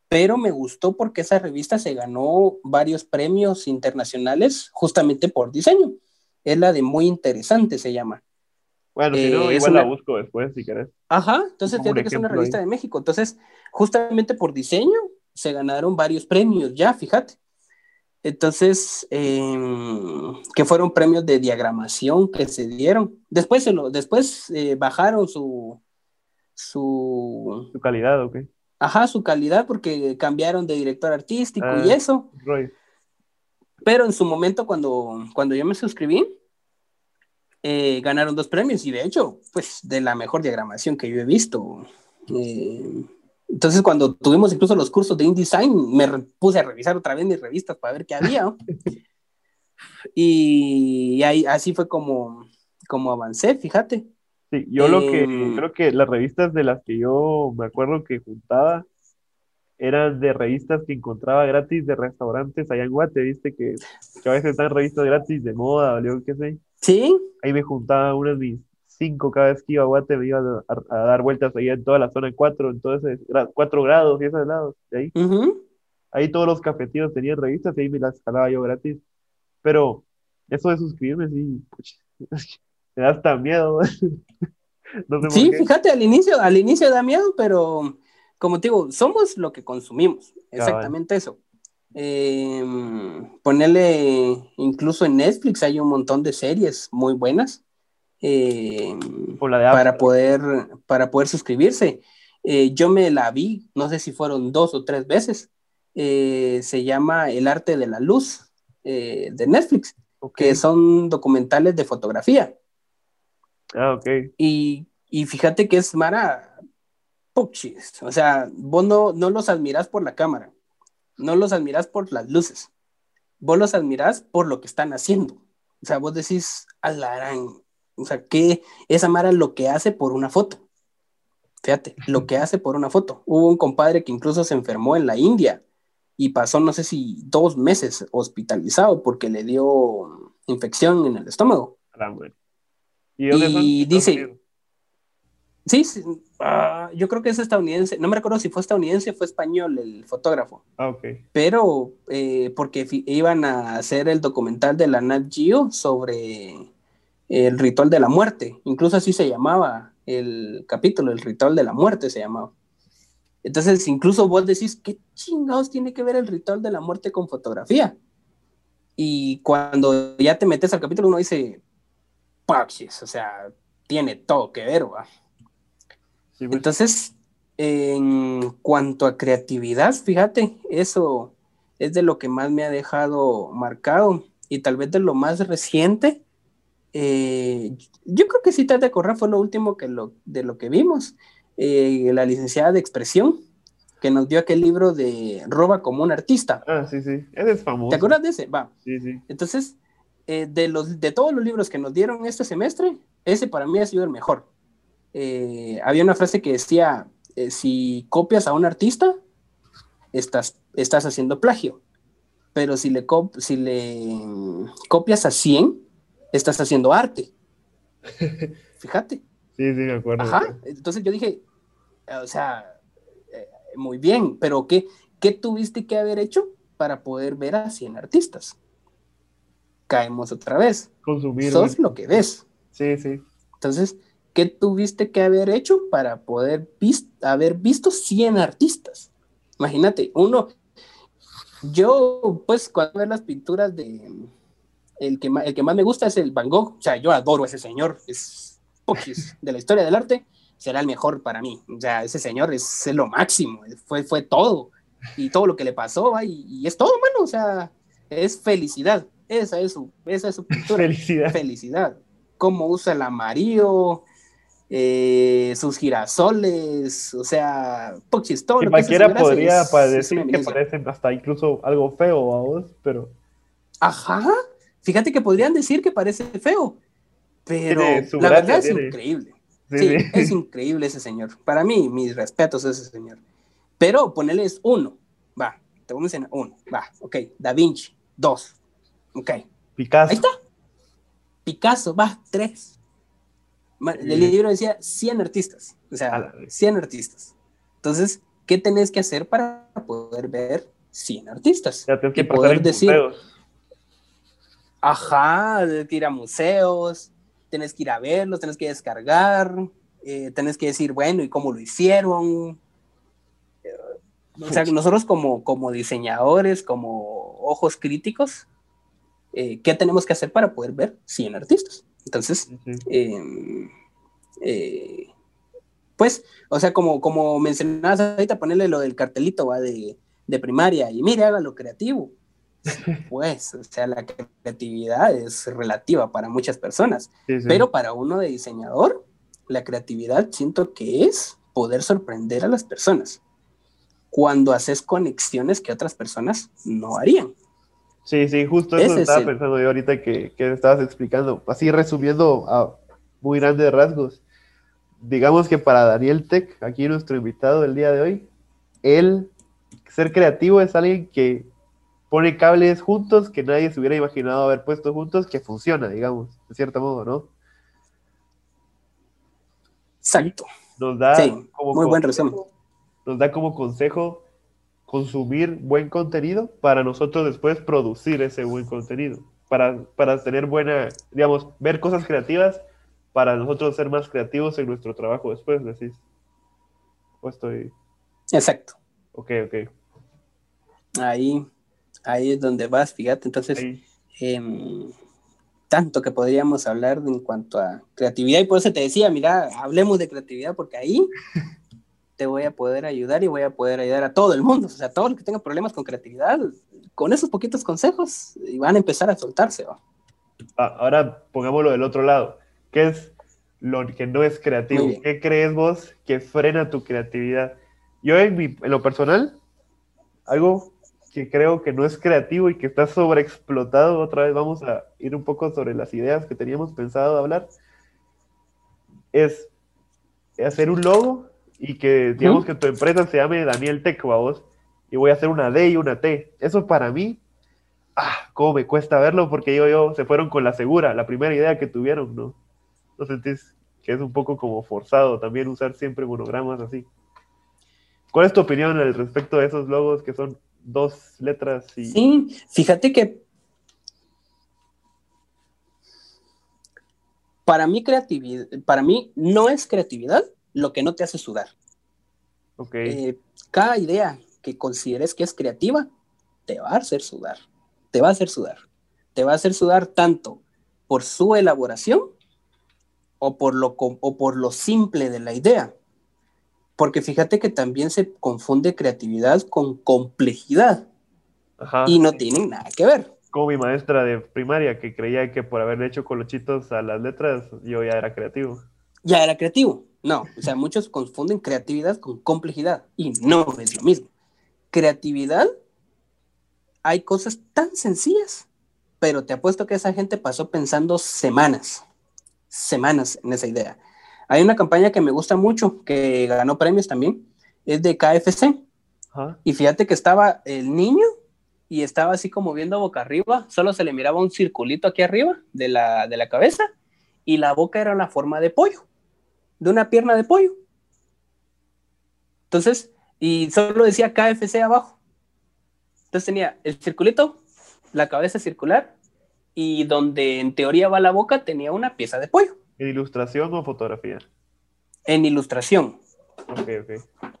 Pero me gustó porque esa revista se ganó varios premios internacionales justamente por diseño. Es la de muy interesante, se llama. Bueno, si no, eh, igual la busco después, si querés. Ajá, entonces fíjate que es una revista de México. Entonces, justamente por diseño, se ganaron varios premios ya, fíjate. Entonces, em, que fueron premios de diagramación que se dieron. Después, se lo, después eh, bajaron su, su... Su calidad, ok. Ajá, su calidad porque cambiaron de director artístico y ah, eso. Pero en su momento, cuando, cuando yo me suscribí, eh, ganaron dos premios y de hecho, pues de la mejor diagramación que yo he visto. Eh, entonces, cuando tuvimos incluso los cursos de InDesign, me puse a revisar otra vez mis revistas para ver qué había. y, ahí, así fue como, como avancé, fíjate. Sí, yo lo que em, creo que las revistas de las que yo me acuerdo que juntaba eran de revistas que encontraba gratis de restaurantes allá en Guate, viste que, a veces están revistas gratis de moda o qué sé. Sí. Ahí me juntaba unas mis cinco cada vez que iba a Guate, me iba a, dar vueltas ahí en toda la zona 4, en todo ese cuatro grados y esos lados. De ahí. ahí todos los cafeteros tenían revistas y ahí me las jalaba yo gratis. Pero eso de suscribirme, sí, me da hasta miedo. sí, fíjate, al inicio, al inicio da miedo, pero como te digo, somos lo que consumimos, exactamente eso. Em, ponerle, incluso en Netflix hay un montón de series muy buenas em, para, poder, para poder suscribirse. Eh, yo me la vi, no sé si fueron dos o tres veces. Eh, se llama El arte de la luz eh, de Netflix, que son documentales de fotografía. Ah, ok. Y, y fíjate que es Mara Puchis. O sea, vos no, no los admirás por la cámara no los admirás por las luces, vos los admirás por lo que están haciendo. O sea, vos decís, alarán, o sea, que esa Mara lo que hace por una foto. Fíjate, lo que hace por una foto. Hubo un compadre que incluso se enfermó en la India y pasó, no sé si dos meses hospitalizado porque le dio infección en el estómago. y dice, Sí, ah, yo creo que es estadounidense. No me recuerdo si fue estadounidense o fue español el fotógrafo. Ah, ok. Pero eh, porque iban a hacer el documental de la Nat Geo sobre el ritual de la muerte. Incluso así se llamaba el capítulo, el ritual de la muerte se llamaba. Entonces, incluso vos decís, ¿qué chingados tiene que ver el ritual de la muerte con fotografía? Y cuando ya te metes al capítulo, uno dice, Paxis, o sea, tiene todo que ver, ¿va? Pues. Entonces, en cuanto a creatividad, fíjate, eso es de lo que más me ha dejado marcado y tal vez de lo más reciente. Eh, yo creo que Citas de Correa fue lo último que lo, de lo que vimos. Eh, la licenciada de expresión, que nos dio aquel libro de Roba como un artista. Ah, sí, sí, ese es famoso. ¿Te acuerdas de ese? Va. Sí, sí. Entonces, eh, de, los, de todos los libros que nos dieron este semestre, ese para mí ha sido el mejor. Había una frase que decía, si copias a un artista, estás, estás haciendo plagio, pero si le, si le copias a 100, estás haciendo arte. Fíjate. Sí, sí, me acuerdo. Ajá, entonces yo dije, o sea, eh, muy bien, pero ¿qué, ¿qué tuviste que haber hecho para poder ver a 100 artistas? Caemos otra vez. Consumir. Sos lo que ves. Sí, sí. Entonces, ¿qué tuviste que haber hecho para poder haber visto 100 artistas? Imagínate, uno, yo pues cuando veo las pinturas de, el que, el que más me gusta es el Van Gogh, o sea, yo adoro a ese señor, es de la historia del arte, será el mejor para mí, o sea, ese señor es, lo máximo, fue, fue todo, y todo lo que le pasó, y, y es todo, mano, o sea, es felicidad, esa es su, esa es su pintura. Felicidad. Felicidad. Cómo usa el amarillo, eh, sus girasoles, o sea, pochis, todo. cualquiera podría decir que parecen hasta incluso algo feo a vos, pero. Ajá, fíjate que podrían decir que parece feo, pero la verdad es increíble. Sí, es increíble ese señor. Para mí, mis respetos a ese señor. Pero ponerles uno, va, te voy a enseñar uno, va, ok, Da Vinci, dos, ok. Picasso. Ahí está. Picasso, va, tres. El libro decía 100 artistas, o sea, 100 artistas. Entonces, ¿qué tenés que hacer para poder ver 100 artistas? Ya que, poder decir. Ajá, ir a museos, tenés que ir a verlos, tenés que descargar, eh, tenés que decir, bueno, ¿y cómo lo hicieron? o sea, nosotros como, como diseñadores, como ojos críticos, eh, ¿qué tenemos que hacer para poder ver 100 artistas? Entonces, em, eh, pues, o sea, como, como mencionabas ahorita, ponerle lo del cartelito ¿va? De, de primaria y mire, haga lo creativo. Pues, o sea, la creatividad es relativa para muchas personas, pero para uno de diseñador, la creatividad siento que es poder sorprender a las personas cuando haces conexiones que otras personas no harían. Sí, sí, justo eso estaba pensando yo ahorita que, que estabas explicando. Así resumiendo a muy grandes rasgos. Digamos que para Daniel Tech, aquí nuestro invitado del día de hoy, él, ser creativo es alguien que pone cables juntos que nadie se hubiera imaginado haber puesto juntos, que funciona, digamos, de cierto modo, ¿no? Exacto. Nos da como muy buen resumen. Nos da como consejo consumir buen contenido para nosotros después producir ese buen contenido, para, para tener buena, digamos, ver cosas creativas, para nosotros ser más creativos en nuestro trabajo después, decís. ¿O estoy...? Exacto. Ok, ok. Ahí, Ahí es donde vas, fíjate. Entonces, em, tanto que podríamos hablar en cuanto a creatividad. Y por eso te decía, mira, hablemos de creatividad, porque ahí te voy a poder ayudar y voy a poder ayudar a todo el mundo. O sea, todos los que tengan problemas con creatividad, con esos poquitos consejos, y van a empezar a soltarse. Ah, ahora pongámoslo del otro lado. ¿Qué es lo que no es creativo? ¿Qué crees vos que frena tu creatividad? Yo en, en lo personal, algo que creo que no es creativo y que está sobreexplotado, otra vez vamos a ir un poco sobre las ideas que teníamos pensado hablar, es hacer un logo y que digamos que tu empresa se llame Daniel Tech, vos, y voy a hacer una D y una T. Eso para mí, ah, cómo me cuesta verlo porque yo, yo, se fueron con la segura, la primera idea que tuvieron, ¿no? ¿No sentís que es un poco como forzado también usar siempre monogramas así? ¿Cuál es tu opinión al respecto de esos logos que son dos letras y... Sí, fíjate que para mí creatividad, para mí no es creatividad lo que no te hace sudar. Okay. Eh, cada idea que consideres que es creativa te va a hacer sudar, te va a hacer sudar, te va a hacer sudar tanto por su elaboración o por lo, o por lo simple de la idea. Porque fíjate que también se confunde creatividad con complejidad. y no tienen nada que ver. Como mi maestra de primaria que creía que por haberle hecho colochitos a las letras yo ya era creativo. Ya era creativo. No, o sea, muchos confunden creatividad con complejidad y no es lo mismo. Creatividad, hay cosas tan sencillas, pero te apuesto que esa gente pasó pensando semanas, semanas en esa idea. Hay una campaña que me gusta mucho, que ganó premios también, es de KFC. Y fíjate que estaba el niño y estaba así como viendo boca arriba, solo se le miraba un circulito aquí arriba de la, de la cabeza y la boca era la forma de pollo, de una pierna de pollo. Entonces, y solo decía KFC abajo. Entonces tenía el circulito, la cabeza circular y donde en teoría va la boca tenía una pieza de pollo. ¿En ilustración o fotografía? En ilustración. Ok, ok.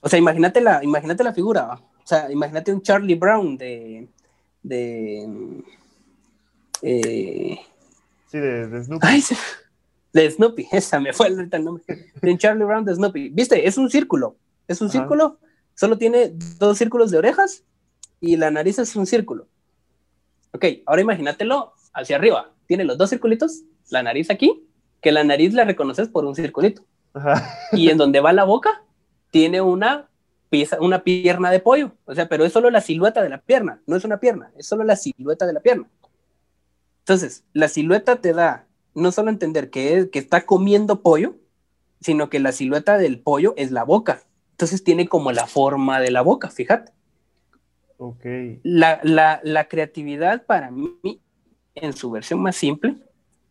O sea, imagínate la, imagínate la figura. O sea, imagínate un Charlie Brown de. de. Eh, sí, de, Snoopy. Ay, de Snoopy, esa me fue el nombre. De un Charlie Brown de Snoopy. ¿Viste? Es un círculo. Es un círculo. Solo tiene dos círculos de orejas y la nariz es un círculo. Ok, ahora imagínatelo hacia arriba. Tiene los dos circulitos, la nariz aquí que la nariz la reconoces por un circulito. Y en donde va la boca, tiene una pieza, una pierna de pollo. O sea, pero es solo la silueta de la pierna, no es una pierna, es solo la silueta de la pierna. Entonces, la silueta te da no solo entender que, que está comiendo pollo, sino que la silueta del pollo es la boca. Entonces tiene como la forma de la boca, fíjate. Ok. La, la, la creatividad para mí, en su versión más simple,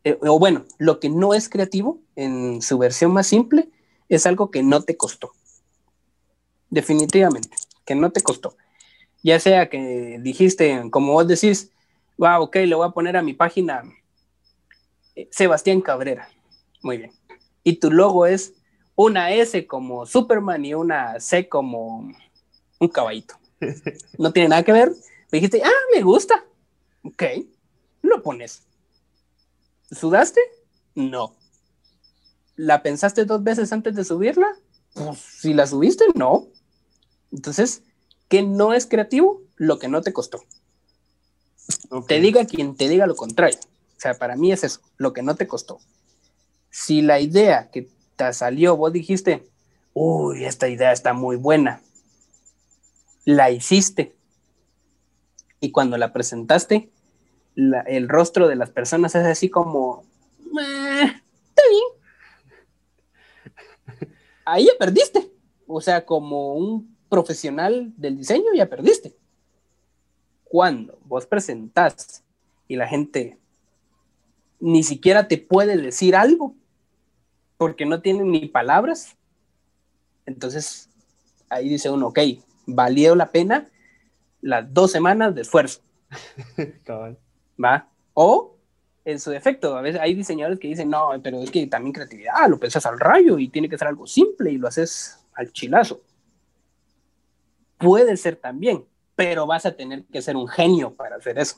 eh, o bueno, lo que no es creativo en su versión más simple es algo que no te costó. Definitivamente, que no te costó. Ya sea que dijiste, como vos decís, wow, ok, le voy a poner a mi página eh, Sebastián Cabrera. Muy bien. Y tu logo es una S como Superman y una C como un caballito. No tiene nada que ver. dijiste, ah, me gusta. Ok, lo pones. ¿Sudaste? No. ¿La pensaste dos veces antes de subirla? Pues si la subiste, no. Entonces, ¿qué no es creativo? Lo que no te costó. Te diga quien te diga lo contrario. O sea, para mí es eso, lo que no te costó. Si la idea que te salió, vos dijiste, uy, esta idea está muy buena, la hiciste. Y cuando la presentaste, el rostro de las personas es así como, está bien. Ahí ya perdiste. O sea, como un profesional del diseño ya perdiste. Cuando vos presentás y la gente ni siquiera te puede decir algo porque no tiene ni palabras, entonces ahí dice uno, ok, valió la pena las dos semanas de esfuerzo. ¿va? O, en su defecto, a veces hay diseñadores que dicen, no, pero es que también creatividad, lo pensas al rayo y tiene que ser algo simple y lo haces al chilazo. Puede ser también, pero vas a tener que ser un genio para hacer eso.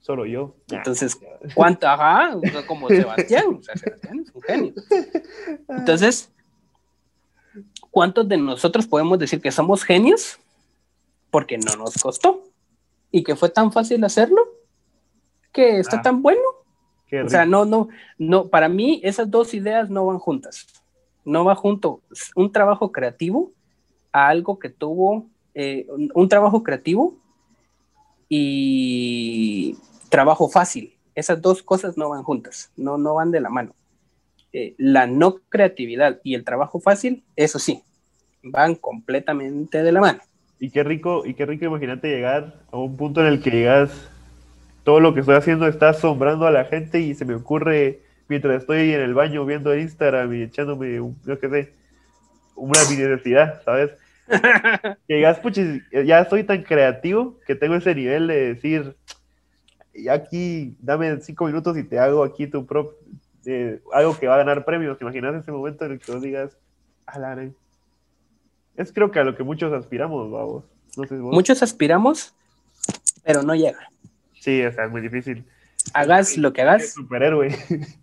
Solo yo. Entonces, ¿cuánto? Ajá, como Sebastián, o sea, Sebastián es un genio. Entonces, ¿cuántos de nosotros podemos decir que somos genios? Porque no nos costó y que fue tan fácil hacerlo que está ah. tan bueno. O sea, no, no, no, para mí esas dos ideas no van juntas. No va junto un trabajo creativo a algo que tuvo, eh, un, trabajo creativo y trabajo fácil. Esas dos cosas no van juntas, no, no van de la mano. Eh, la no creatividad y el trabajo fácil, eso sí, van completamente de la mano. Y qué rico, y qué rico imagínate llegar a un punto en el que llegas todo lo que estoy haciendo está asombrando a la gente y se me ocurre mientras estoy en el baño viendo Instagram y echándome, un, yo qué sé, una necesidad, ¿sabes? Llegas, puches, ya soy tan creativo que tengo ese nivel de decir, y aquí dame cinco minutos y te hago aquí tu prop, eh, algo que va a ganar premios. ¿Te imaginas ese momento en el que vos digas, alaré? Es creo que a lo que muchos aspiramos, vamos. Muchos aspiramos, pero no llega. Sí, o sea, es muy difícil. Hagas lo que hagas. Superhéroe.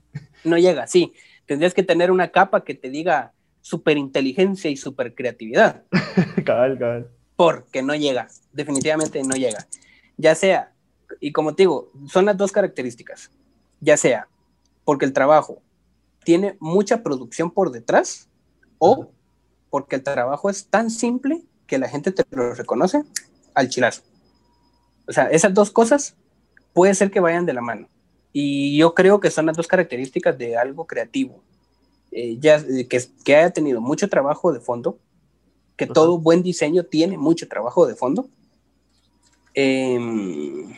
No llega, sí. Tendrías que tener una capa que te diga superinteligencia y supercreatividad. cabal, cabal. Porque no llega, definitivamente no llega. Ya sea, y como te digo, son las dos características. Ya sea porque el trabajo tiene mucha producción por detrás o porque el trabajo es tan simple que la gente te lo reconoce al chilazo. O sea, esas dos cosas puede ser que vayan de la mano. Y yo creo que son las dos características de algo creativo. Eh, ya, eh, que, que, haya tenido mucho trabajo de fondo, que todo buen diseño tiene mucho trabajo de fondo. Em,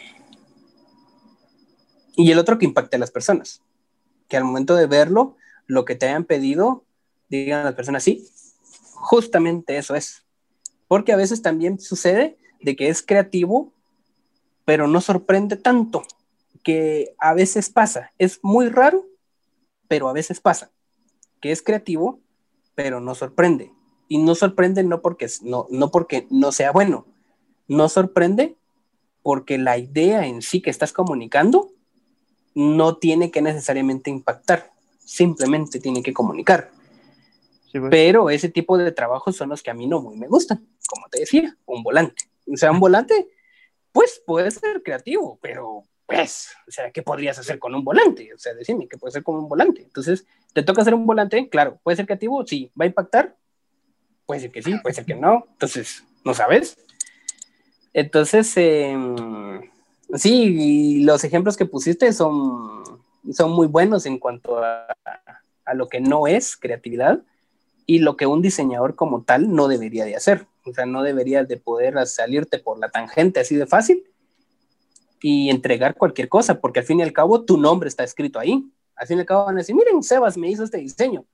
y el otro que impacte a las personas, que al momento de verlo, lo que te hayan pedido, digan las personas, sí, justamente eso es. Porque a veces también sucede de que es creativo pero no sorprende tanto, que a veces pasa. Es muy raro, pero a veces pasa, que es creativo, pero no sorprende. Y no sorprende no porque no, no porque no sea bueno, no sorprende porque la idea en sí que estás comunicando no tiene que necesariamente impactar, simplemente tiene que comunicar. Pues. Pero ese tipo de trabajos son los que a mí no muy me gustan, como te decía, un volante. O sea, un volante pues puede ser creativo, pero pues, o sea, ¿qué podrías hacer con un volante? O sea, decime, ¿qué puede ser con un volante? Entonces, ¿te toca hacer un volante? Claro, ¿puede ser creativo? Sí. ¿Va a impactar? Puede ser que sí, puede ser que no. Entonces, ¿no sabes? Entonces, em, sí, los ejemplos que pusiste son, son muy buenos en cuanto a, a lo que no es creatividad y lo que un diseñador como tal no debería de hacer. O sea, no deberías de poder salirte por la tangente así de fácil y entregar cualquier cosa, porque al fin y al cabo tu nombre está escrito ahí. Al fin y al cabo van a decir, miren, Sebas me hizo este diseño.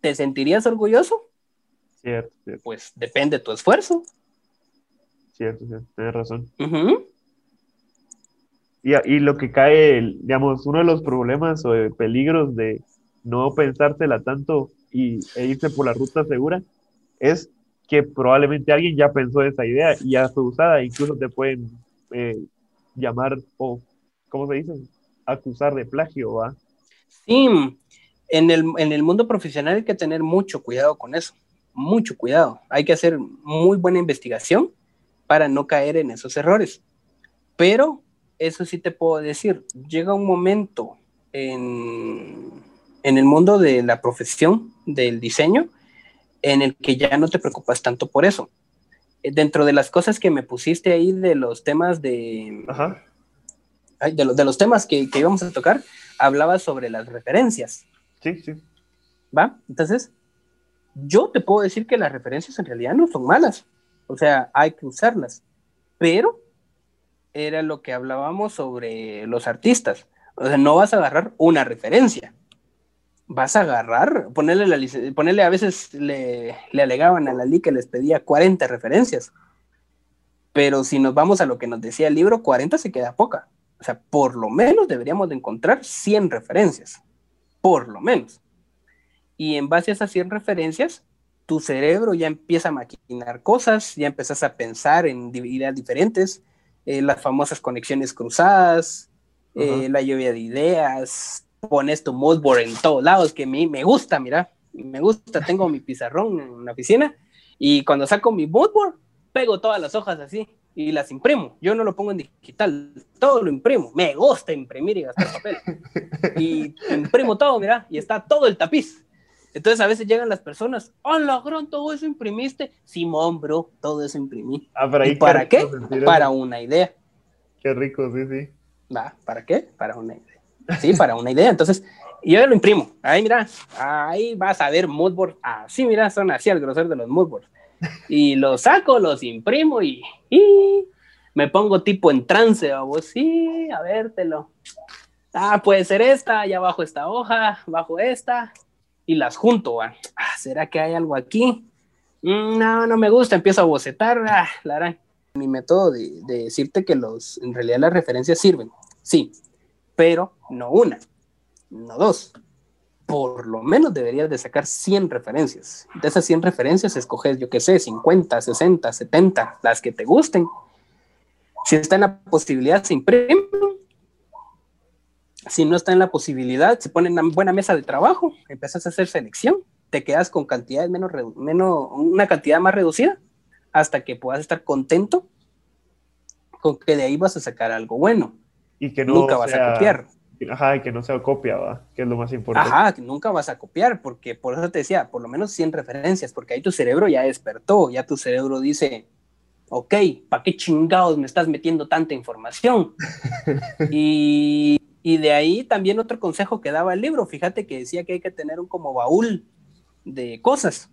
¿Te sentirías orgulloso? Cierto, Pues depende de tu esfuerzo. Cierto, cierto, tienes razón. y, y, lo que cae, digamos, uno de los problemas o de peligros de no pensársela tanto y, e irse por la ruta segura es que probablemente alguien ya pensó esa idea y ya fue usada, incluso te pueden eh, llamar o, ¿cómo se dice? Acusar de plagio, ¿va? Sí, en el, en el mundo profesional hay que tener mucho cuidado con eso, mucho cuidado. Hay que hacer muy buena investigación para no caer en esos errores. Pero eso sí te puedo decir, llega un momento en, en el mundo de la profesión del diseño en el que ya no te preocupas tanto por eso. Eh, dentro de las cosas que me pusiste ahí de los temas de... de, de, los temas que, que, íbamos a tocar, hablaba sobre las referencias. Sí, sí. ¿Va? Entonces, yo te puedo decir que las referencias en realidad no son malas. O sea, hay que usarlas. Pero era lo que hablábamos sobre los artistas. O sea, no vas a agarrar una referencia vas a agarrar, ponerle, la ponerle a veces le, le alegaban a la LI que les pedía 40 referencias, pero si nos vamos a lo que nos decía el libro, 40 se queda poca. O sea, por lo menos deberíamos de encontrar 100 referencias, por lo menos. Y en base a esas 100 referencias, tu cerebro ya empieza a maquinar cosas, ya empezás a pensar en ideas diferentes, eh, las famosas conexiones cruzadas, eh, la lluvia de ideas, pones tu moodboard en todos lados, que a mí me gusta, mira, me gusta, tengo mi pizarrón en la oficina y cuando saco mi moodboard, pego todas las hojas así y las imprimo. Yo no lo pongo en digital, todo lo imprimo. Me gusta imprimir y gastar papel. Y imprimo todo, mira, y está todo el tapiz. Entonces a veces llegan las personas, hola, gran, todo eso imprimiste. Simón, bro, todo eso imprimí. Ah, pero ¿Y para qué? Para una idea. Qué rico, sí, sí. ¿Para qué? Para una idea. Sí, para una idea. Entonces, yo lo imprimo. Ahí, mira, ahí vas a ver moodboard. Así, mira, son así al grosor de los moodboards. Y los saco, los imprimo y, y me pongo tipo en trance, vamos, sí, a vértelo. Ah, puede ser esta, allá abajo esta hoja, bajo esta, y las junto. Ah, ¿Será que hay algo aquí? Mm, no, no me gusta, empiezo a bocetar. Ah, la Mi método de, de, decirte que los, en realidad las referencias sirven, sí, pero no una, no dos. Por lo menos deberías de sacar 100 referencias. De esas 100 referencias escoges, yo qué sé, 50, 60, 70, las que te gusten. Si está en la posibilidad, se imprime si no está en la posibilidad, se pone en una buena mesa de trabajo, empiezas a hacer selección, te quedas con cantidades menos, menos, una cantidad más reducida, hasta que puedas estar contento con que de ahí vas a sacar algo bueno. Y que no nunca vas a copiar. Ajá, y que no sea copia, ¿va? que es lo más importante. Ajá, que nunca vas a copiar, porque por eso te decía, por lo menos 100 referencias, porque ahí tu cerebro ya despertó, ya tu cerebro dice, ok, ¿para qué chingados me estás metiendo tanta información? y y de ahí también otro consejo que daba el libro, fíjate que decía que hay que tener un como baúl de cosas.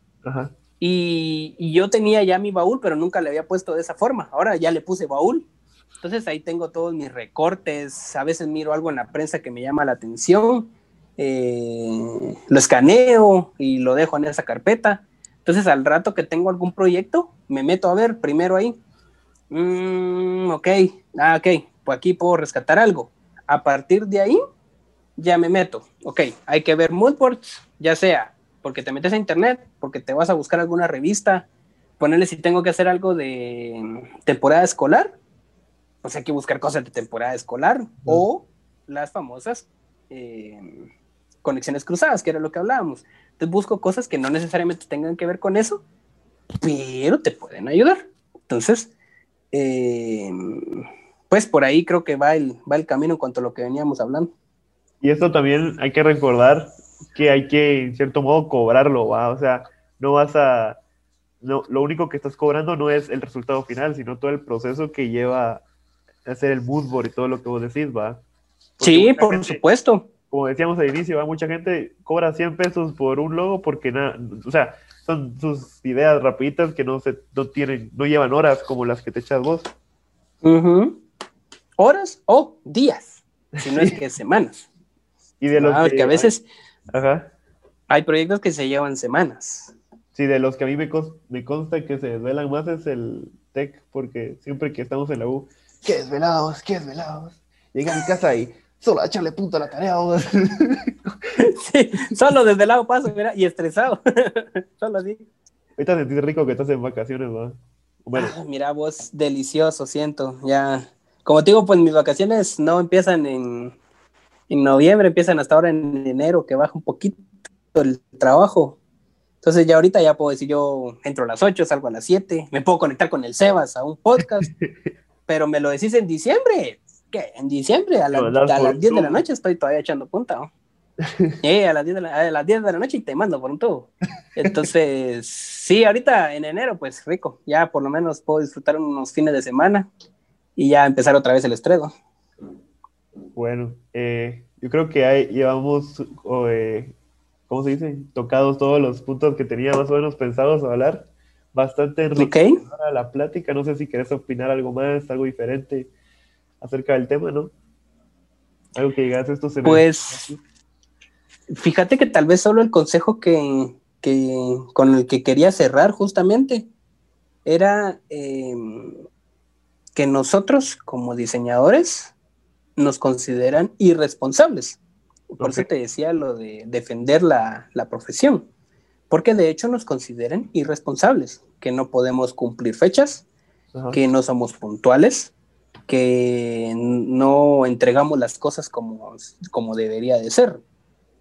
Y, yo tenía ya mi baúl, pero nunca le había puesto de esa forma. Ahora ya le puse baúl. Entonces ahí tengo todos mis recortes, a veces miro algo en la prensa que me llama la atención, eh, lo escaneo y lo dejo en esa carpeta. Entonces al rato que tengo algún proyecto, me meto a ver primero ahí. Mm, ok, ah, ok, pues aquí puedo rescatar algo a partir de ahí, ya me meto. Ok, hay que ver moodboards, ya sea porque te metes a internet, porque te vas a buscar alguna revista, ponerle si tengo que hacer algo de temporada escolar, pues hay que buscar cosas de temporada escolar o las famosas eh, conexiones cruzadas, que era lo que hablábamos. Entonces busco cosas que no necesariamente tengan que ver con eso, pero te pueden ayudar. Entonces, eh, pues por ahí creo que va el, va el camino en cuanto a lo que veníamos hablando. Y esto también hay que recordar que hay que, en cierto modo, cobrarlo, ¿va? O sea, no vas a... No, lo único que estás cobrando no es el resultado final, sino todo el proceso que lleva hacer el moodboard y todo lo que vos decís, ¿va? sí, por supuesto. Como decíamos al inicio, ¿va? mucha gente cobra 100 pesos por un logo porque nada, o sea, son sus ideas rapiditas que no se, no tienen, no llevan horas como las que te echas vos. Uh horas o días, si no es que semanas. Y de los ah, que, a veces hay proyectos que se llevan semanas. Sí, de los que a mí me, me consta que se desvelan más es el tech, porque siempre que estamos en la U, qué desvelados, qué desvelados. Llega a mi casa y solo a echarle punto a la tarea. sí, solo desde el lado paso, mira, y estresado. solo así. Ahorita sentís rico que estás en vacaciones, ¿no? Bueno. Ah, mira, vos, delicioso, siento, ya como te digo, pues mis vacaciones no empiezan en, en noviembre, empiezan hasta ahora en enero, que baja un poquito el trabajo. Entonces ya ahorita ya puedo decir, yo entro a las 8, salgo a las 7, me puedo conectar con el Sebas a un podcast, pero me lo decís en diciembre. ¿Qué? En diciembre, a, las 10 de la noche estoy todavía echando punta. Eh, a, las 10 de la, a las 10 de la noche y te mando por un tubo. Entonces, sí, ahorita en enero, pues rico, ya por lo menos puedo disfrutar unos fines de semana y ya empezar otra vez el estreno. Bueno, eh, yo creo que ahí llevamos, eh, ¿cómo se dice? Tocados todos los puntos que tenía más o menos pensados a hablar. Bastante enriquecedora la plática. No sé si querés opinar algo más, algo diferente acerca del tema, ¿no? Algo que llegas a esto se Pues, fíjate que tal vez solo el consejo que, que con el que quería cerrar justamente era eh, que nosotros como diseñadores nos consideran irresponsables. Por eso te decía lo de defender la, profesión. Porque de hecho nos consideran irresponsables, que no podemos cumplir fechas, que no somos puntuales, que no entregamos las cosas como, como debería de ser.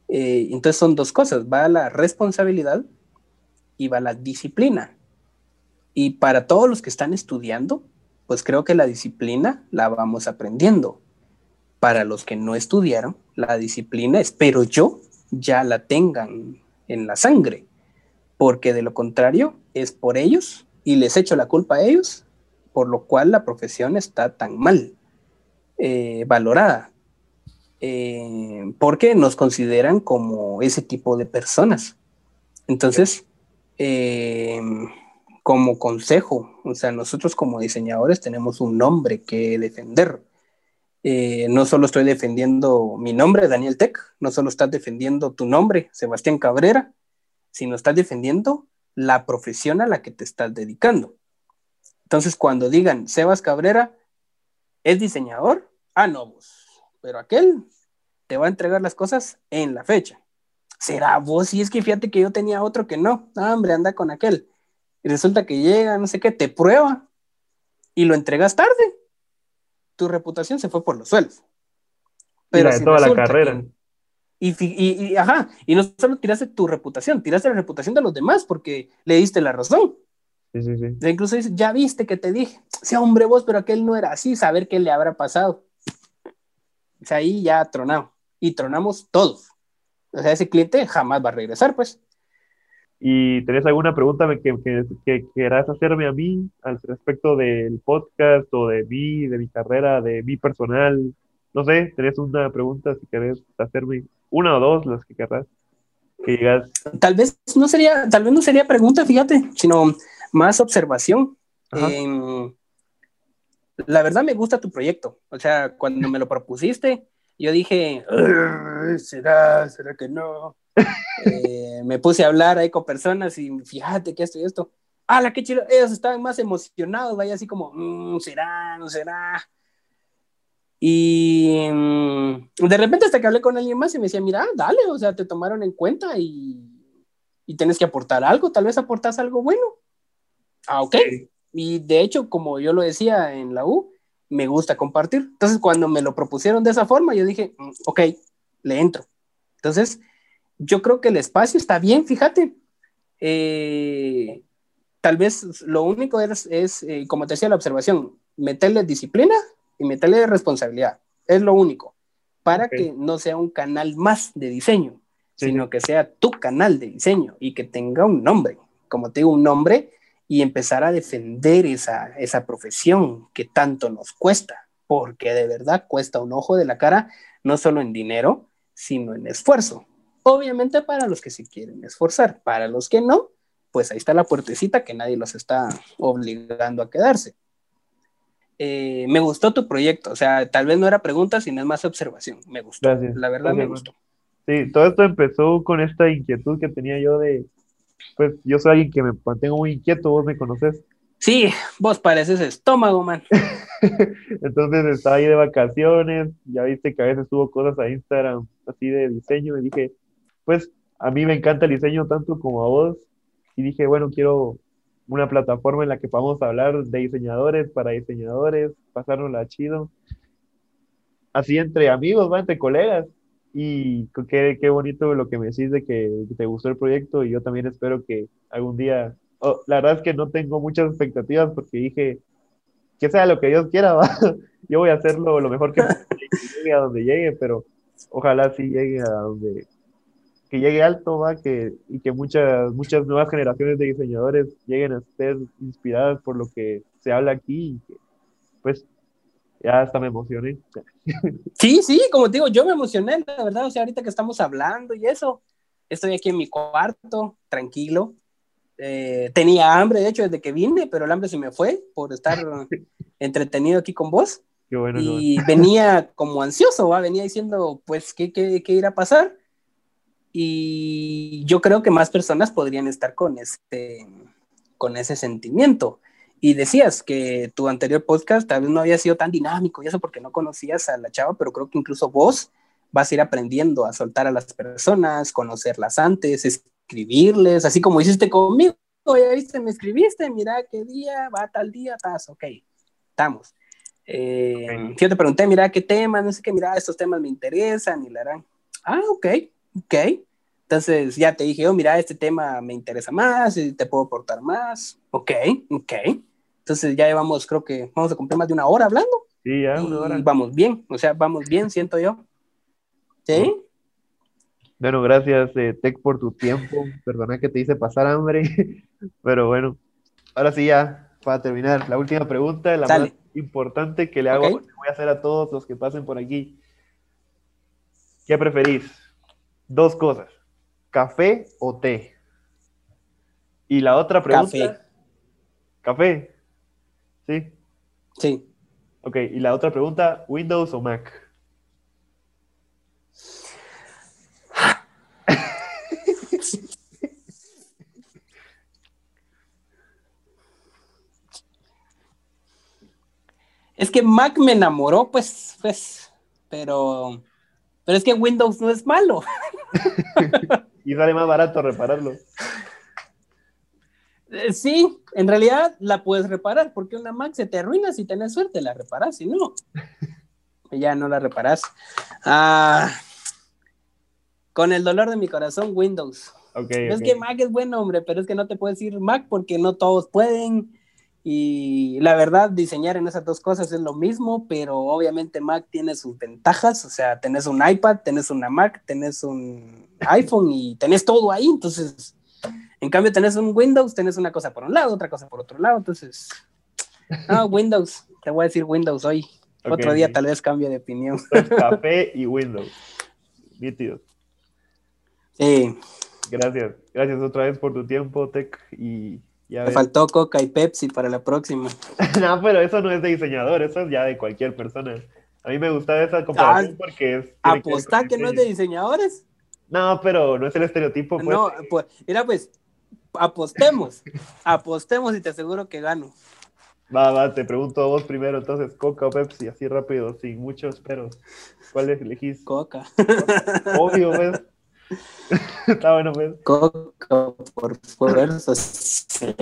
Eh, entonces son dos cosas, va la responsabilidad y va la disciplina. Y para todos los que están estudiando, pues creo que la disciplina la vamos aprendiendo. Para los que no estudiaron, la disciplina espero yo ya la tengan en la sangre, porque de lo contrario es por ellos y les echo la culpa a ellos, por lo cual la profesión está tan mal eh, valorada, eh, porque nos consideran como ese tipo de personas. Entonces, eh, como consejo, o sea, nosotros como diseñadores tenemos un nombre que defender. No solo estoy defendiendo mi nombre, Daniel Tech, no solo estás defendiendo tu nombre, Sebastián Cabrera, sino estás defendiendo la profesión a la que te estás dedicando. Entonces, cuando digan Sebas Cabrera es diseñador, ah, no, vos, pero aquel te va a entregar las cosas en la fecha. Será vos, y es que fíjate que yo tenía otro que no, ah, hombre, anda con aquel. Y resulta que llega, no sé qué, te prueba y lo entregas tarde tu reputación se fue por los suelos. Pero de toda la carrera. Y, y, ajá, y no solo tiraste tu reputación, tiraste la reputación de los demás porque le diste la razón. Sí, sí, sí. incluso dice, ya viste que te dije, sea hombre vos, pero aquel no era así, saber qué le habrá pasado. O sea, ahí ya tronamos. Y tronamos todos. O sea, ese cliente jamás va a regresar, pues. ¿Y tenés alguna pregunta que, que, que, quieras hacerme a mí al respecto del podcast o de mí, de mi carrera, de mi personal? No sé, tenés una pregunta si querés hacerme una o dos, las que querrás. Que llegas. Tal vez no sería, tal vez no sería pregunta, fíjate, sino más observación. Em, la verdad me gusta tu proyecto. O sea, cuando me lo propusiste, yo dije, ¿será? ¿Será que no? Eh, me puse a hablar ahí con personas y fíjate que esto y esto. Ah, la que chido. Ellos estaban más emocionados, vaya así como, mm, ¿será? ¿No será? Y mm, de repente hasta que hablé con alguien más y me decía, mira, dale, o sea, te tomaron en cuenta y, y tienes que aportar algo, tal vez aportas algo bueno. Ah, ok. Y de hecho, como yo lo decía en la U, me gusta compartir. Entonces, cuando me lo propusieron de esa forma, yo dije, mm, ok, le entro. Entonces, yo creo que el espacio está bien, fíjate. Eh, tal vez lo único es, es eh, como te decía la observación, meterle disciplina y meterle responsabilidad. Es lo único. Para que no sea un canal más de diseño, sino que sea tu canal de diseño y que tenga un nombre. Como te digo, un nombre y empezar a defender esa, esa profesión que tanto nos cuesta, porque de verdad cuesta un ojo de la cara, no solo en dinero, sino en esfuerzo. Obviamente para los que se quieren esforzar, para los que no, pues ahí está la puertecita que nadie los está obligando a quedarse. Eh, me gustó tu proyecto, o sea, tal vez no era pregunta, sino es más observación. Me gustó, la verdad me gustó. Sí, todo esto empezó con esta inquietud que tenía yo de, pues yo soy alguien que me mantengo muy inquieto, vos me conoces. Sí, vos pareces estómago, man. Entonces estaba ahí de vacaciones, ya viste que a veces subo cosas a Instagram así de diseño y dije, pues a mí me encanta el diseño tanto como a vos y dije, bueno, quiero una plataforma en la que podamos hablar de diseñadores para diseñadores, pasárnosla chido. Así entre amigos, ¿va? entre colegas. Y qué, qué bonito lo que me decís de que te gustó el proyecto y yo también espero que algún día, oh, la verdad es que no tengo muchas expectativas porque dije, que sea lo que Dios quiera, ¿va? yo voy a hacerlo lo mejor que llegue a donde llegue, pero ojalá sí llegue a donde, que llegue alto, va, que, y que muchas, muchas nuevas generaciones de diseñadores lleguen a ser inspiradas por lo que se habla aquí, y que, pues, ya hasta me emocioné. Sí, sí, como te digo, yo me emocioné, la verdad, o sea, ahorita que estamos hablando y eso, estoy aquí en mi cuarto, tranquilo, eh, tenía hambre, de hecho, desde que vine, pero el hambre se me fue por estar entretenido aquí con vos. Qué bueno, y venía como ansioso, ¿va? venía diciendo, pues, ¿qué, qué, qué irá a pasar? Y yo creo que más personas podrían estar con, este, con ese sentimiento. Y decías que tu anterior podcast tal vez no había sido tan dinámico y eso porque no conocías a la chava, pero creo que incluso vos vas a ir aprendiendo a soltar a las personas, conocerlas antes, escribirles, así como hiciste conmigo, ya viste, me escribiste, mira qué día, va tal día, estás, ok, estamos. Eh, Yo te pregunté, mira qué tema, no sé qué, mira, estos temas me interesan y la harán. Ah, ok, ok. Entonces ya te dije, oh, mira, este tema me interesa más y te puedo aportar más. Ok, ok. Entonces ya llevamos, creo que vamos a cumplir más de una hora hablando. Sí, ya, una hora. vamos bien, o sea, vamos bien, siento yo. ¿Sí? Bueno, gracias, eh, Tech, por tu tiempo. Perdona que te hice pasar hambre, pero bueno, ahora sí ya, para terminar, la última pregunta, la más importante que le hago, voy a hacer a todos los que pasen por aquí. ¿Qué preferís? Dos cosas, café o té. Y la otra pregunta. Café. ¿Café? ¿Sí? Sí. Ok, y la otra pregunta, Windows o Mac. Es que Mac me enamoró, pues, pues, pero, pero es que Windows no es malo. y sale más barato repararlo. Eh, sí, en realidad la puedes reparar, porque una Mac se te arruina si tienes suerte, la reparas, si no, ya no la reparas. Ah, con el dolor de mi corazón, Windows. es que Mac es buen hombre, pero es que no te puedes decir Mac porque no todos pueden. Y la verdad, diseñar en esas dos cosas es lo mismo, pero obviamente Mac tiene sus ventajas, o sea, tenés un iPad, tenés una Mac, tenés un iPhone y tenés todo ahí, entonces, en cambio tenés un Windows, tenés una cosa por un lado, otra cosa por otro lado, entonces, no, Windows, te voy a decir Windows hoy, otro día tal vez cambie de opinión. café y Windows, nítido. Sí. Gracias, gracias otra vez por tu tiempo, Tech, y me faltó Coca y Pepsi para la próxima. no, pero eso no es de diseñador, eso es ya de cualquier persona. A mí me gusta esa comparación ah, porque es. ¿Apostar que, no es de diseñadores? No, pero no es el estereotipo. Pues. No, pues, mira, pues, apostemos. apostemos y te aseguro que gano. Va, va, te pregunto a vos primero, entonces, Coca o Pepsi, así rápido, sin muchos peros. ¿Cuál elegís? Coca. Obvio, ¿ves? Está bueno, pues. Coca, por fuerza. Sí.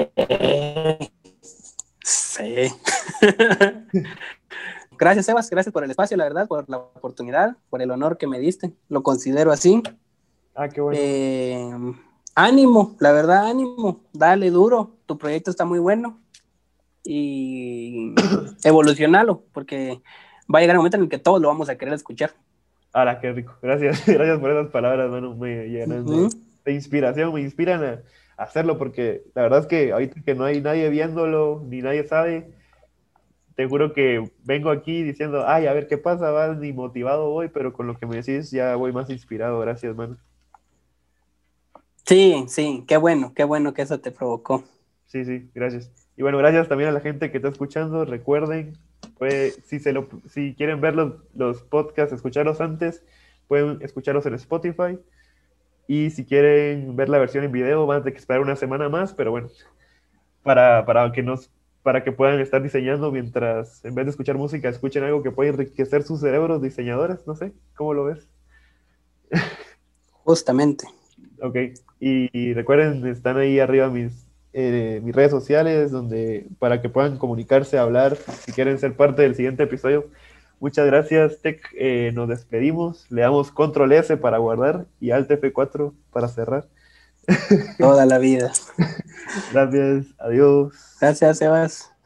Sí. gracias, Sebas. Gracias por el espacio, la verdad, por la oportunidad, por el honor que me diste. Lo considero así. Ah, qué bueno. Eh, ánimo, la verdad, ánimo. Dale duro. Tu proyecto está muy bueno. Y evolucionalo, porque va a llegar un momento en el que todos lo vamos a querer escuchar. Ahora, qué rico. Gracias, gracias por esas palabras, mano. Me llenan de, inspiración, me inspiran a, hacerlo porque la verdad es que ahorita que no hay nadie viéndolo, ni nadie sabe, te juro que vengo aquí diciendo, ay, a ver qué pasa, va, ni motivado voy, pero con lo que me decís ya voy más inspirado. Gracias, mano. Sí, sí, qué bueno, qué bueno que eso te provocó. Sí, sí, gracias. Y bueno, gracias también a la gente que está escuchando. Recuerden pues, si, se lo, si quieren ver los, los podcasts, escucharlos antes, pueden escucharlos en Spotify. Y si quieren ver la versión en video, van a tener que esperar una semana más, pero bueno, para, para, que nos, para que puedan estar diseñando mientras, en vez de escuchar música, escuchen algo que pueda enriquecer sus cerebros diseñadores, no sé, ¿cómo lo ves? Justamente. Ok, y recuerden, están ahí arriba mis eh, mis redes sociales, donde para que puedan comunicarse, hablar, si quieren ser parte del siguiente episodio. Muchas gracias, Tech. Eh, nos despedimos. Le damos control S para guardar y Alt F4 para cerrar. Toda la vida. Gracias. Adiós. Gracias, Sebas.